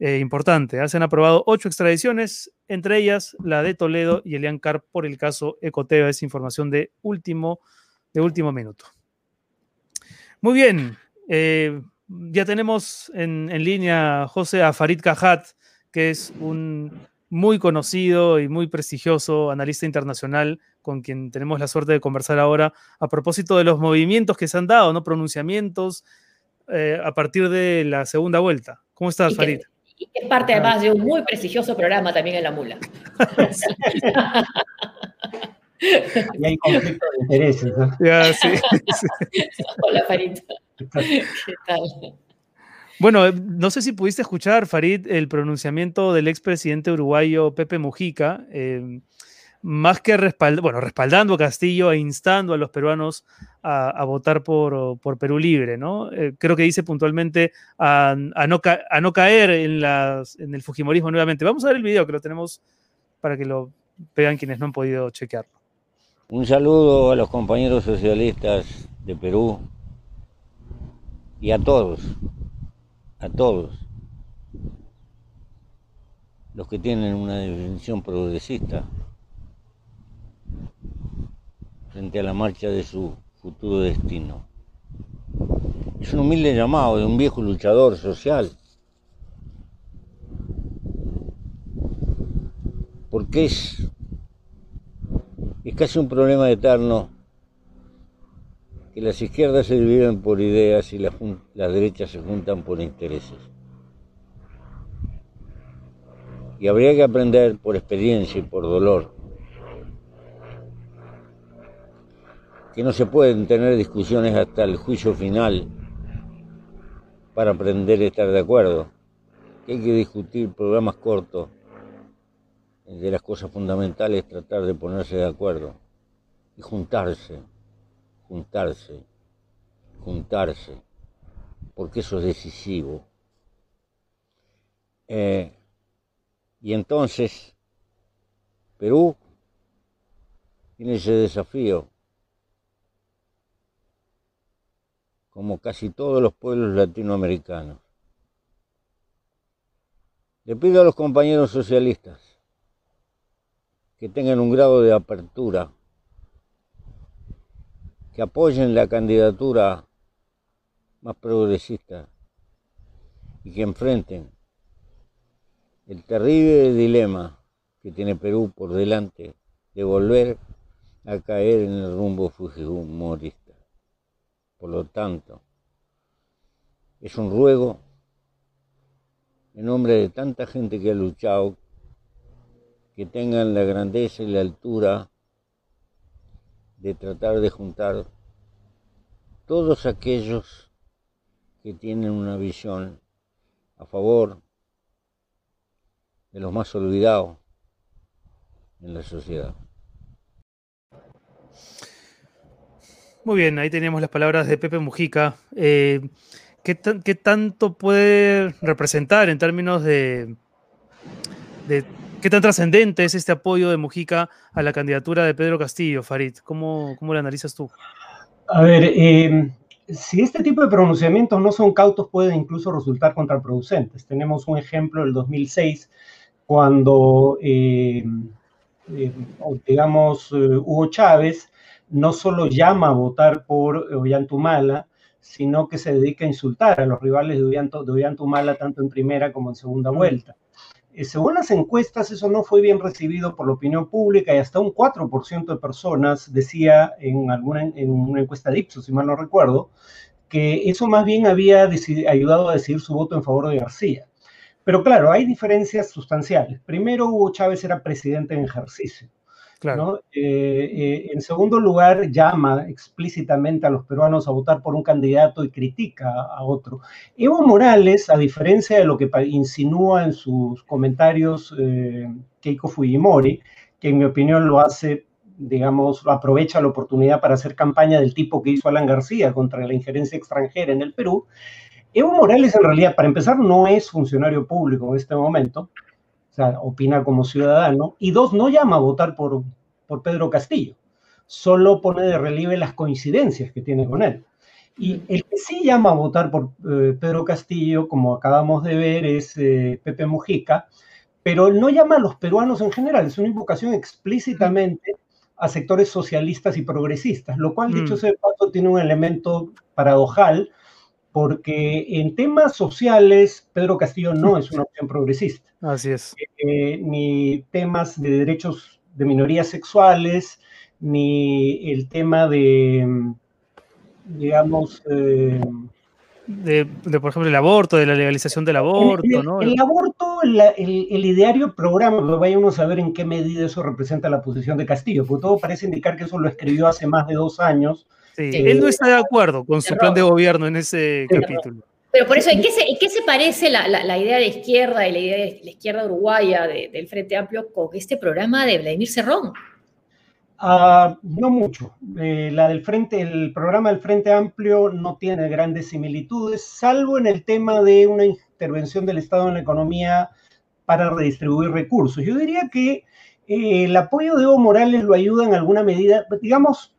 Eh, importante, ¿eh? se han aprobado ocho extradiciones, entre ellas la de Toledo y Elian Carp por el caso Ecoteva. Es información de último, de último minuto. Muy bien. Eh, ya tenemos en, línea, José, a Farid que es un muy conocido y muy prestigioso analista internacional con quien tenemos la suerte de conversar ahora a propósito de los movimientos que se han dado, ¿no? Pronunciamientos eh, a partir de la segunda vuelta. ¿Cómo estás, Farid? y es parte además de un muy prestigioso programa también en La Mula. *laughs* Y hay conflicto de intereses. ¿no? *laughs* Hola, Farid. ¿Qué tal? Bueno, no sé si pudiste escuchar, Farid, el pronunciamiento del expresidente uruguayo Pepe Mujica, eh, más que bueno, respaldando a Castillo e instando a los peruanos a, votar por, Perú Libre, ¿no? Eh, creo que dice puntualmente a, no, caer en el Fujimorismo nuevamente. Vamos a ver el video que lo tenemos para que lo vean quienes no han podido chequearlo. Un saludo a los compañeros socialistas de Perú y a todos, a todos los que tienen una definición progresista frente a la marcha de su futuro destino. Es un humilde llamado de un viejo luchador social, porque es es casi un problema eterno que las izquierdas se dividen por ideas y las, derechas se juntan por intereses. Y habría que aprender por experiencia y por dolor. Que no se pueden tener discusiones hasta el juicio final para aprender a estar de acuerdo, que hay que discutir programas cortos de las cosas fundamentales es tratar de ponerse de acuerdo y juntarse, juntarse, juntarse, porque eso es decisivo. Eh, y entonces, Perú tiene ese desafío, como casi todos los pueblos latinoamericanos. Le pido a los compañeros socialistas que tengan un grado de apertura, que apoyen la candidatura más progresista y que enfrenten el terrible dilema que tiene Perú por delante de volver a caer en el rumbo fujimorista. Por lo tanto, es un ruego en nombre de tanta gente que ha luchado que tengan la grandeza y la altura de tratar de juntar todos aquellos que tienen una visión a favor de los más olvidados en la sociedad. Muy bien, ahí teníamos las palabras de Pepe Mujica. Eh, ¿qué, tanto puede representar en términos de, de ¿Qué tan trascendente es este apoyo de Mujica a la candidatura de Pedro Castillo, Farid? ¿Cómo, cómo lo analizas tú? A ver, em, si este tipo de pronunciamientos no son cautos, pueden incluso resultar contraproducentes. Tenemos un ejemplo del 2006, cuando, em, em, digamos, eh, Hugo Chávez no solo llama a votar por Ollantumala, sino que se dedica a insultar a los rivales de Ollantumala tanto en primera como en segunda vuelta. Eh, según las encuestas, eso no fue bien recibido por la opinión pública y hasta un 4% de personas decía en, alguna, en una encuesta de Ipsos, si mal no recuerdo, que eso más bien había ayudado a decidir su voto en favor de García. Pero claro, hay diferencias sustanciales. Primero, Hugo Chávez era presidente en ejercicio. Claro. en segundo lugar, llama explícitamente a los peruanos a votar por un candidato y critica a otro. Evo Morales, a diferencia de lo que insinúa en sus comentarios Keiko Fujimori, que en mi opinión lo hace digamos, aprovecha la oportunidad para hacer campaña del tipo que hizo Alan García contra la injerencia extranjera en el Perú. Evo Morales, en realidad, para empezar, no es funcionario público en este momento, sea, opina como ciudadano, y dos, no llama a votar por, por Pedro Castillo, solo pone de relieve las coincidencias que tiene con él. Y el que sí llama a votar por eh, Pedro Castillo, como acabamos de ver, es eh, Pepe Mujica, pero no llama a los peruanos en general, es una invocación explícitamente a sectores socialistas y progresistas, lo cual, dicho mm. sea de paso, tiene un elemento paradojal, porque en temas sociales Pedro Castillo no es una opción progresista. Así es. Eh, ni temas de derechos de minorías sexuales, ni el tema de, digamos, eh, de, por ejemplo, el aborto, de la legalización del aborto, el, ¿no? El, aborto, el, ideario programa, pero vaya uno a saber en qué medida eso representa la posición de Castillo, porque todo parece indicar que eso lo escribió hace más de dos años. Sí, él no está de acuerdo con su plan de gobierno en ese capítulo. Pero por eso, ¿en qué se, qué se parece la, la, idea de izquierda y la idea de la izquierda uruguaya del Frente Amplio con este programa de Vladimir Cerrón? Ah, no mucho. Eh, la del frente, el programa del Frente Amplio no tiene grandes similitudes, salvo en el tema de una intervención del Estado en la economía para redistribuir recursos. Yo diría que eh, el apoyo de Evo Morales lo ayuda en alguna medida, digamos,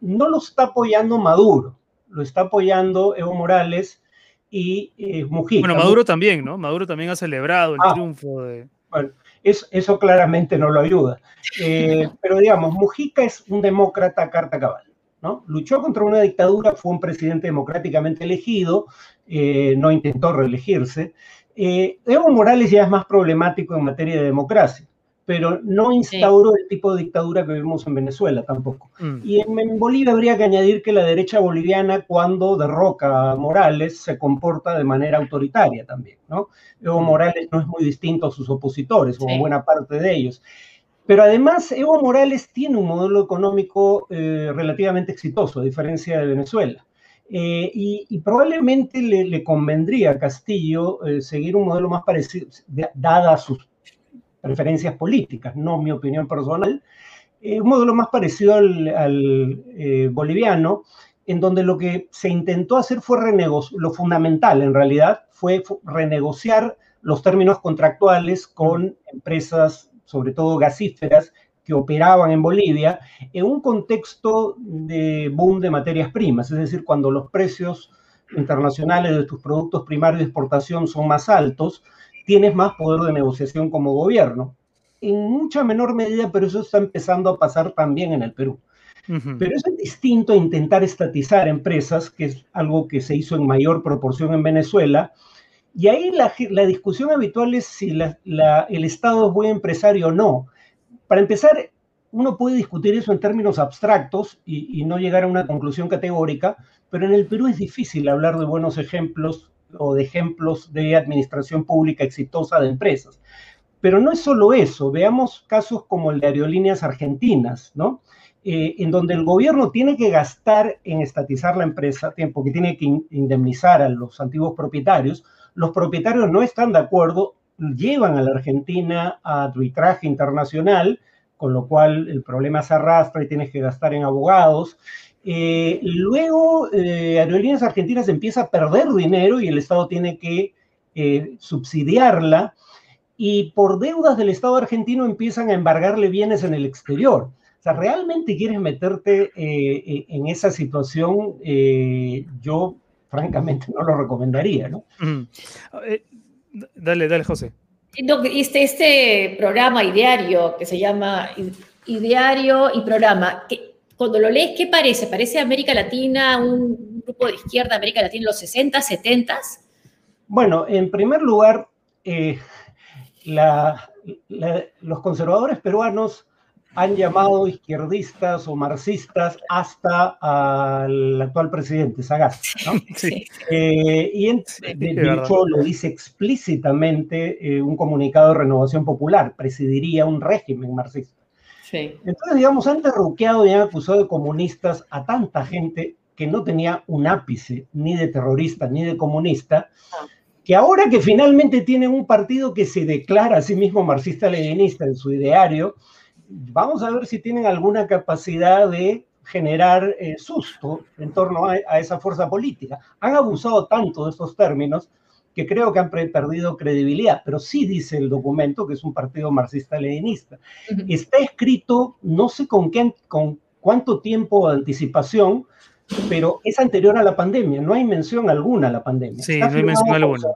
no lo está apoyando Maduro, lo está apoyando Evo Morales y eh, Mujica. Bueno, Maduro también, ¿no? Maduro también ha celebrado el ah. triunfo de... Bueno, eso, claramente no lo ayuda. Eh, *laughs* pero digamos, Mujica es un demócrata carta cabal. ¿no? Luchó contra una dictadura, fue un presidente democráticamente elegido, eh, no intentó reelegirse. Eh, Evo Morales ya es más problemático en materia de democracia pero no instauró el tipo de dictadura que vivimos en Venezuela tampoco. Mm. Y en, Bolivia habría que añadir que la derecha boliviana, cuando derroca a Morales, se comporta de manera autoritaria también, ¿no? Evo mm. Morales no es muy distinto a sus opositores, como buena parte de ellos. Pero además, Evo Morales tiene un modelo económico eh, relativamente exitoso, a diferencia de Venezuela. Eh, y, probablemente le, convendría a Castillo eh, seguir un modelo más parecido, dada sus preferencias políticas, no mi opinión personal, eh, un modelo más parecido al, eh, boliviano, en donde lo que se intentó hacer fue renegociar, lo fundamental en realidad fue renegociar los términos contractuales con empresas, sobre todo gasíferas, que operaban en Bolivia, en un contexto de boom de materias primas, es decir, cuando los precios internacionales de tus productos primarios de exportación son más altos, tienes más poder de negociación como gobierno. En mucha menor medida, pero eso está empezando a pasar también en el Perú. Pero eso es distinto a intentar estatizar empresas, que es algo que se hizo en mayor proporción en Venezuela. Y ahí la, discusión habitual es si el Estado es buen empresario o no. Para empezar, uno puede discutir eso en términos abstractos y, y, no llegar a una conclusión categórica, pero en el Perú es difícil hablar de buenos ejemplos o de ejemplos de administración pública exitosa de empresas. Pero no es solo eso, veamos casos como el de Aerolíneas Argentinas, ¿no? Eh, en donde el gobierno tiene que gastar en estatizar la empresa, porque tiene que indemnizar a los antiguos propietarios, los propietarios no están de acuerdo, llevan a la Argentina a arbitraje internacional, con lo cual el problema se arrastra y tienes que gastar en abogados. Eh, luego, eh, Aerolíneas Argentinas empieza a perder dinero y el Estado tiene que eh, subsidiarla. Y por deudas del Estado argentino empiezan a embargarle bienes en el exterior. O sea, ¿realmente quieres meterte en esa situación? yo, francamente, no lo recomendaría, ¿no? dale, dale, José. Este, este programa ideario que se llama Ideario y Programa, que cuando lo lees, ¿qué parece? ¿Parece América Latina, un grupo de izquierda América Latina en los 60, 70? Bueno, en primer lugar, eh, los conservadores peruanos han llamado izquierdistas o marxistas hasta al actual presidente, Sagasti. ¿no? Sí. Eh, y de, hecho lo dice explícitamente eh, un comunicado de renovación popular, presidiría un régimen marxista. Entonces, digamos, han derroqueado y han acusado de comunistas a tanta gente que no tenía un ápice ni de terrorista ni de comunista, ah. que ahora que finalmente tienen un partido que se declara a sí mismo marxista-leninista en su ideario, vamos a ver si tienen alguna capacidad de generar eh, susto en torno a, esa fuerza política. Han abusado tanto de estos términos que creo que han perdido credibilidad, pero sí dice el documento que es un partido marxista-leninista. Está escrito, no sé con, qué, con cuánto tiempo de anticipación, pero es anterior a la pandemia, no hay mención alguna a la pandemia. Sí, no hay mención alguna.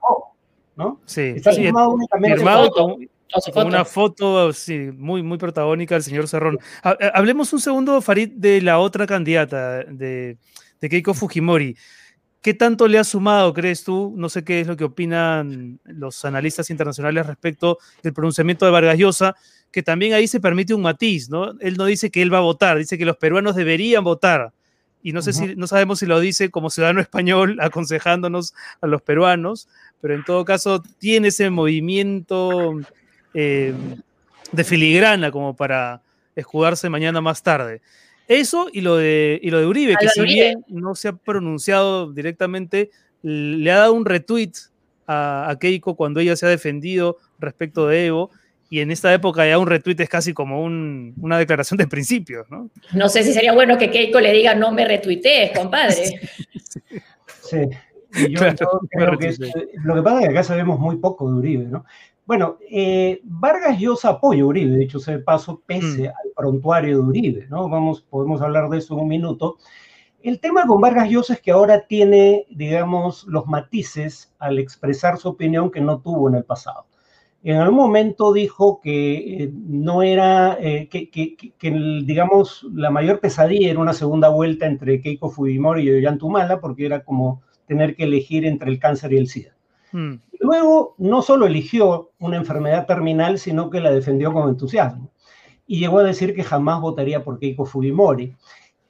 ¿no? Sí, está firmado únicamente con, una foto muy, muy protagónica del señor Cerrón. Hablemos un segundo, Farid, de la otra candidata, de, de Keiko Fujimori. ¿Qué tanto le ha sumado, crees tú? No sé qué es lo que opinan los analistas internacionales respecto del pronunciamiento de Vargas Llosa, que también ahí se permite un matiz, ¿no? Él no dice que él va a votar, dice que los peruanos deberían votar. Y no sé si, no sabemos si lo dice como ciudadano *laughs* español aconsejándonos a los peruanos, pero en todo caso tiene ese movimiento eh, de filigrana como para escudarse mañana más tarde. Eso y lo de, y lo de Uribe, que si bien no se ha pronunciado directamente, le ha dado un retweet a, Keiko cuando ella se ha defendido respecto de Evo. Y en esta época ya un retweet es casi como una declaración de principios, ¿no? No sé si sería bueno que Keiko le diga no me retuitees, compadre. *laughs* Sí. Yo, *laughs* creo que lo que pasa es que acá sabemos muy poco de Uribe, ¿no? Bueno, eh, Vargas Llosa apoya a Uribe, de hecho, se paso pese mm. al prontuario de Uribe, ¿no? Vamos, podemos hablar de eso en un minuto. El tema con Vargas Llosa es que ahora tiene, digamos, los matices al expresar su opinión que no tuvo en el pasado. En algún momento dijo que eh, no era, eh, que, que, que, digamos, la mayor pesadilla era una segunda vuelta entre Keiko Fujimori y Ollantumala, porque era como tener que elegir entre el cáncer y el SIDA. Mm. Luego, no solo eligió una enfermedad terminal, sino que la defendió con entusiasmo. Y llegó a decir que jamás votaría por Keiko Fujimori.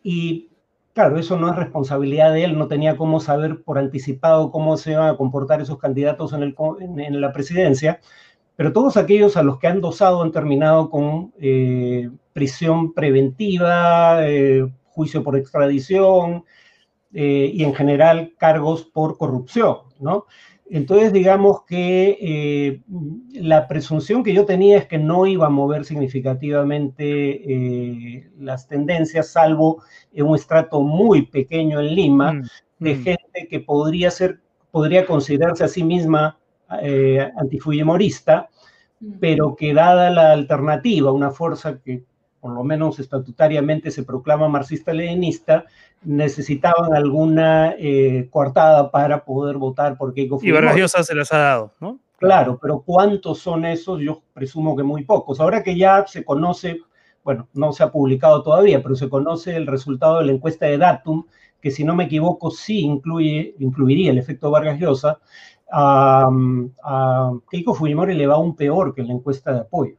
Y claro, eso no es responsabilidad de él, no tenía cómo saber por anticipado cómo se iban a comportar esos candidatos en, la presidencia, pero todos aquellos a los que han dosado han terminado con eh, prisión preventiva, eh, juicio por extradición eh, y en general cargos por corrupción, ¿no? Entonces, digamos que eh, la presunción que yo tenía es que no iba a mover significativamente eh, las tendencias, salvo en un estrato muy pequeño en Lima, mm, de mm. gente que podría, ser, podría considerarse a sí misma eh, antifujimorista, mm. pero que dada la alternativa, una fuerza que por lo menos estatutariamente se proclama marxista-leninista, necesitaban alguna eh, coartada para poder votar por Keiko Fujimori. Y Vargas se las ha dado, ¿no? Claro, pero ¿cuántos son esos? Yo presumo que muy pocos. Ahora que ya se conoce, bueno, no se ha publicado todavía, pero se conoce el resultado de la encuesta de Datum, que si no me equivoco sí incluye, incluiría el efecto Vargas Llosa, a, a Keiko Fujimori le va aún peor que en la encuesta de apoyo.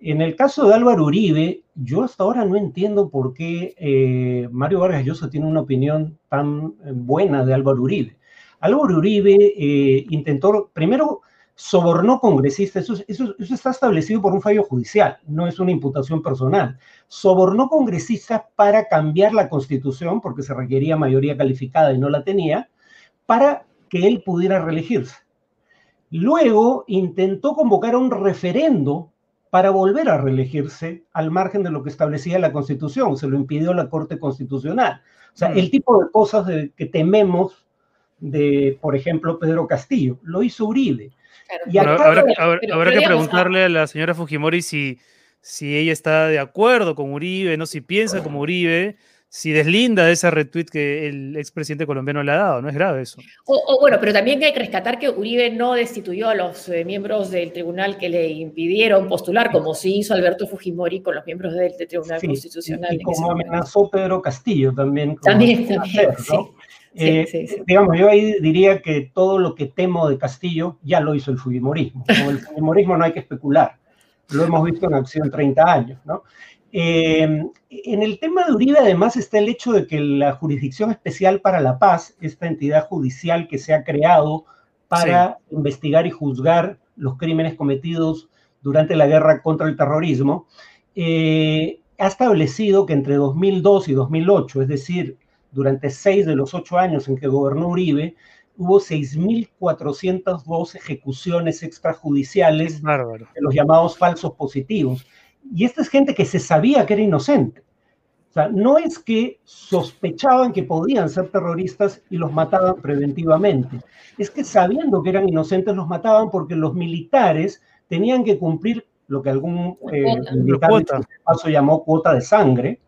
En el caso de Álvaro Uribe, yo hasta ahora no entiendo por qué eh, Mario Vargas Llosa tiene una opinión tan eh, buena de Álvaro Uribe. Álvaro Uribe eh, intentó, primero, sobornó congresistas, eso, eso, está establecido por un fallo judicial, no es una imputación personal. Sobornó congresistas para cambiar la constitución, porque se requería mayoría calificada y no la tenía, para que él pudiera reelegirse. Luego intentó convocar a un referendo para volver a reelegirse al margen de lo que establecía la Constitución, se lo impidió la Corte Constitucional. O sea, mm. el tipo de cosas que tememos de, por ejemplo, Pedro Castillo, lo hizo Uribe. Y habrá, que preguntarle a la señora Fujimori si, si ella está de acuerdo con Uribe, no si piensa como Uribe, si deslinda de ese retweet que el expresidente colombiano le ha dado, no es grave eso. O, bueno, pero también hay que rescatar que Uribe no destituyó a los eh, miembros del tribunal que le impidieron postular, como sí hizo Alberto Fujimori con los miembros del, Tribunal Constitucional. Y, como amenazó Pedro Castillo también. También, también, eh, digamos, yo ahí diría que todo lo que temo de Castillo ya lo hizo el Fujimorismo. Con el Fujimorismo no hay que especular. Lo hemos visto en acción 30 años, ¿no? Em, en el tema de Uribe, además, está el hecho de que la Jurisdicción Especial para la Paz, esta entidad judicial que se ha creado para investigar y juzgar los crímenes cometidos durante la guerra contra el terrorismo, eh, ha establecido que entre 2002 y 2008, es decir, durante seis de los ocho años en que gobernó Uribe, hubo 6.402 ejecuciones extrajudiciales de los llamados falsos positivos. Y esta es gente que se sabía que era inocente. O sea, no es que sospechaban que podían ser terroristas y los mataban preventivamente. Es que sabiendo que eran inocentes los mataban porque los militares tenían que cumplir lo que algún eh, militar este caso llamó cuota de sangre,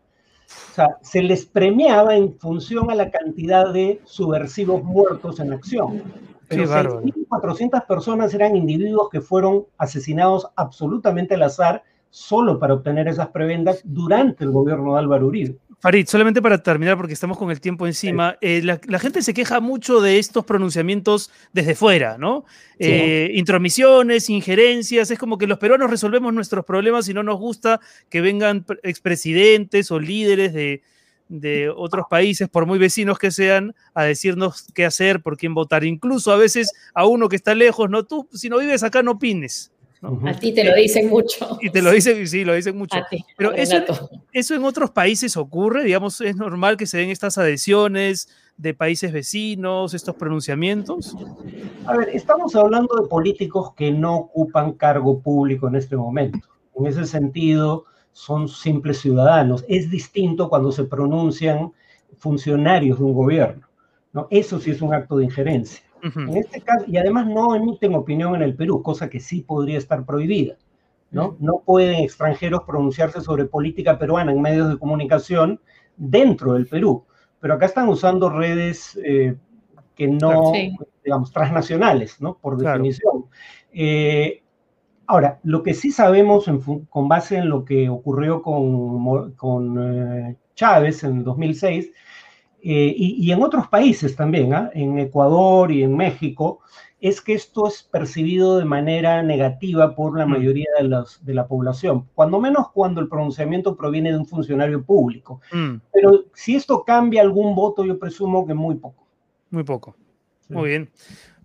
o sea, se les premiaba en función a la cantidad de subversivos muertos en acción. Pero 6.400 personas eran individuos que fueron asesinados absolutamente al azar solo para obtener esas prebendas durante el gobierno de Álvaro Uribe. Farid, solamente para terminar, porque estamos con el tiempo encima, eh, la, gente se queja mucho de estos pronunciamientos desde fuera, ¿no? Eh, intromisiones, injerencias, es como que los peruanos resolvemos nuestros problemas y no nos gusta que vengan expresidentes o líderes de, de otros países, por muy vecinos que sean, a decirnos qué hacer, por quién votar. Incluso a veces a uno que está lejos, no tú, si no vives acá no opines. A ti te lo dicen mucho. Y te lo dicen, sí, lo dicen mucho. Pero eso, eso, en otros países ocurre, digamos, es normal que se den estas adhesiones de países vecinos, estos pronunciamientos. A ver, estamos hablando de políticos que no ocupan cargo público en este momento. En ese sentido, son simples ciudadanos. Es distinto cuando se pronuncian funcionarios de un gobierno. ¿no? Eso sí es un acto de injerencia. En este caso, y además no emiten opinión en el Perú, cosa que sí podría estar prohibida. ¿no? no pueden extranjeros pronunciarse sobre política peruana en medios de comunicación dentro del Perú. Pero acá están usando redes eh, que no, digamos, transnacionales, ¿no? Por definición. Eh, ahora, lo que sí sabemos con base en lo que ocurrió con, con eh, Chávez en 2006 eh, y, en otros países también, ¿ah? en Ecuador y en México, es que esto es percibido de manera negativa por la mm. mayoría de, los, de la población, cuando menos cuando el pronunciamiento proviene de un funcionario público. Mm. Pero si esto cambia algún voto, yo presumo que muy poco. Muy poco. Muy bien.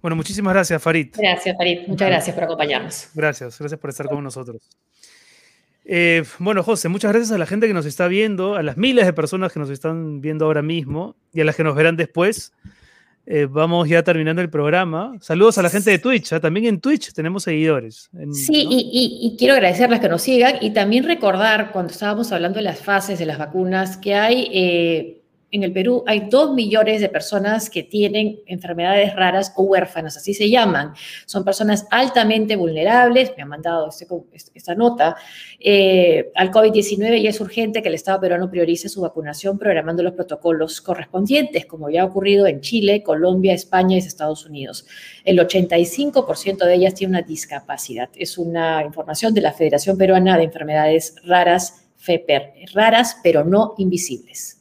Bueno, muchísimas gracias, Farid. Gracias, Farid. Muchas gracias por acompañarnos. Gracias, gracias por estar con nosotros. Eh, bueno, José, muchas gracias a la gente que nos está viendo, a las miles de personas que nos están viendo ahora mismo y a las que nos verán después. Eh, vamos ya terminando el programa. Saludos a la gente de Twitch. ¿ah? También en Twitch tenemos seguidores. sí, y, quiero agradecerles que nos sigan y también recordar, cuando estábamos hablando de las fases de las vacunas, que hay eh, en el Perú hay dos millones de personas que tienen enfermedades raras o huérfanas, así se llaman. Son personas altamente vulnerables, me han mandado este, esta nota, eh, al COVID-19 y es urgente que el Estado peruano priorice su vacunación programando los protocolos correspondientes, como ya ha ocurrido en Chile, Colombia, España y Estados Unidos. El 85% de ellas tiene una discapacidad. Es una información de la Federación Peruana de Enfermedades Raras, FEPER, raras pero no invisibles.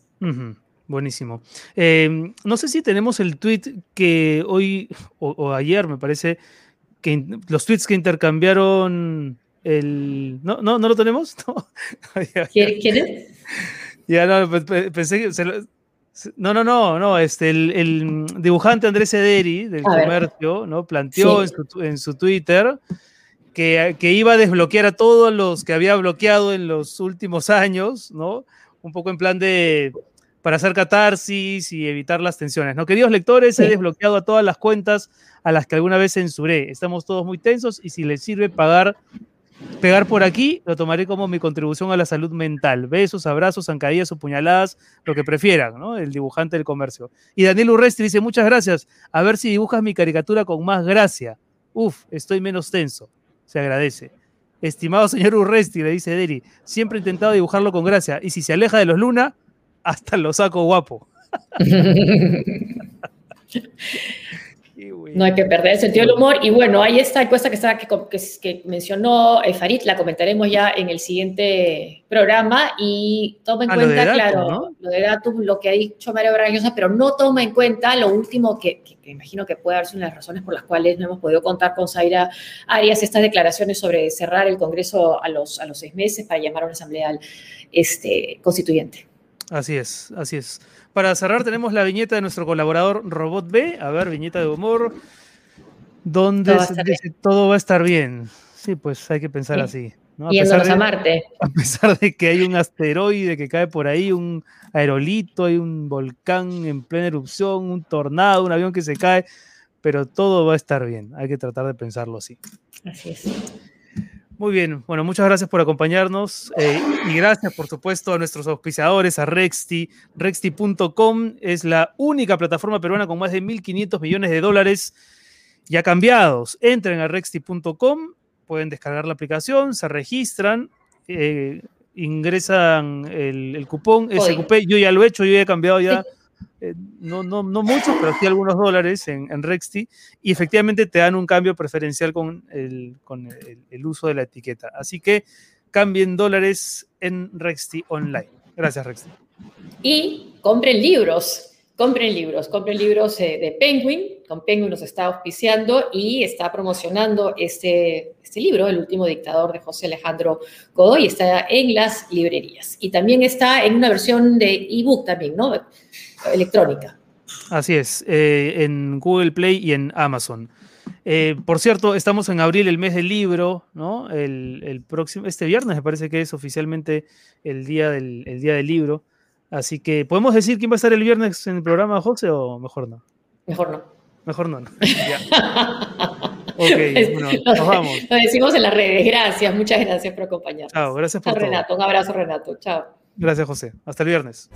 Buenísimo. Em, no sé si tenemos el tweet que hoy o, ayer, me parece, que los tweets que intercambiaron el... ¿No, no, ¿no lo tenemos? *laughs* ¿Quién es? Ya no, pensé que... no, no, no, no, este, el, dibujante Andrés Ederi del comercio, ¿no? Planteó en, su, en, su, Twitter que, que, iba a desbloquear a todos los que había bloqueado en los últimos años, ¿no? Un poco en plan de para hacer catarsis y evitar las tensiones. ¿no? Queridos lectores, he desbloqueado a todas las cuentas a las que alguna vez censuré. Estamos todos muy tensos y si les sirve pagar, pegar por aquí, lo tomaré como mi contribución a la salud mental. Besos, abrazos, zancadillas o puñaladas, lo que prefieran, ¿no? El dibujante del comercio. Y Daniel Urresti dice, muchas gracias. A ver si dibujas mi caricatura con más gracia. Uf, estoy menos tenso. Se agradece. Estimado señor Urresti, le dice Deri, siempre he intentado dibujarlo con gracia. Y si se aleja de los Luna, hasta lo saco guapo. *laughs* No hay que perder el sentido del humor. Y bueno, ahí está encuesta que, está, que, que, mencionó eh, Farid, la comentaremos ya en el siguiente programa. Y toma en ah, cuenta, claro, lo de datos, lo que ha dicho María Brañosa, pero no toma en cuenta lo último que, que, imagino que puede darse una de las razones por las cuales no hemos podido contar con Zaira Arias estas declaraciones sobre cerrar el Congreso a los, a los seis meses para llamar a una asamblea este, constituyente. Así es, así es. Para cerrar tenemos la viñeta de nuestro colaborador Robot B. A ver, viñeta de humor. Donde todo va a estar, bien. Sí, pues hay que pensar así. ¿no? A Yéndonos pesar a de- Marte. *laughs* a pesar de que hay un asteroide que cae por ahí, un aerolito, hay un volcán en plena erupción, un tornado, un avión que se cae, pero todo va a estar bien. Hay que tratar de pensarlo así. Así es. Muy bien, bueno, muchas gracias por acompañarnos eh, y gracias, por supuesto, a nuestros auspiciadores, a Rexti. Rexti.com es la única plataforma peruana con más de 1.500 millones de dólares ya cambiados. Entren a Rexti.com, pueden descargar la aplicación, se registran, eh, ingresan el, el cupón. SQP. Yo ya lo he hecho, yo ya he cambiado ya, eh, no, no, no muchos, pero sí algunos dólares en, en Rexti y efectivamente te dan un cambio preferencial con, el, con el, uso de la etiqueta. Así que cambien dólares en Rexti Online. Gracias, Rexti. Y compren libros, compren libros, compren libros eh, de Penguin. Con Penguin nos está auspiciando y está promocionando este, este libro, El último dictador de José Alejandro Godoy. Está en las librerías. Y también está en una versión de ebook también, ¿no? Electrónica. Así es, eh, en Google Play y en Amazon. Eh, por cierto, estamos en abril, el mes del libro, ¿no? El, el próximo, este viernes me parece que es oficialmente el día, del, el día del libro. Así que, ¿podemos decir quién va a estar el viernes en el programa, José, o mejor no? Mejor no. Mejor no. ¿no? *laughs* Ok, bueno, nos vamos. *laughs* Lo decimos en las redes. Gracias, muchas gracias por acompañarnos. Chao, gracias por Chao, todo. Renato. Un abrazo, Renato. Chao. Gracias, José. Hasta el viernes.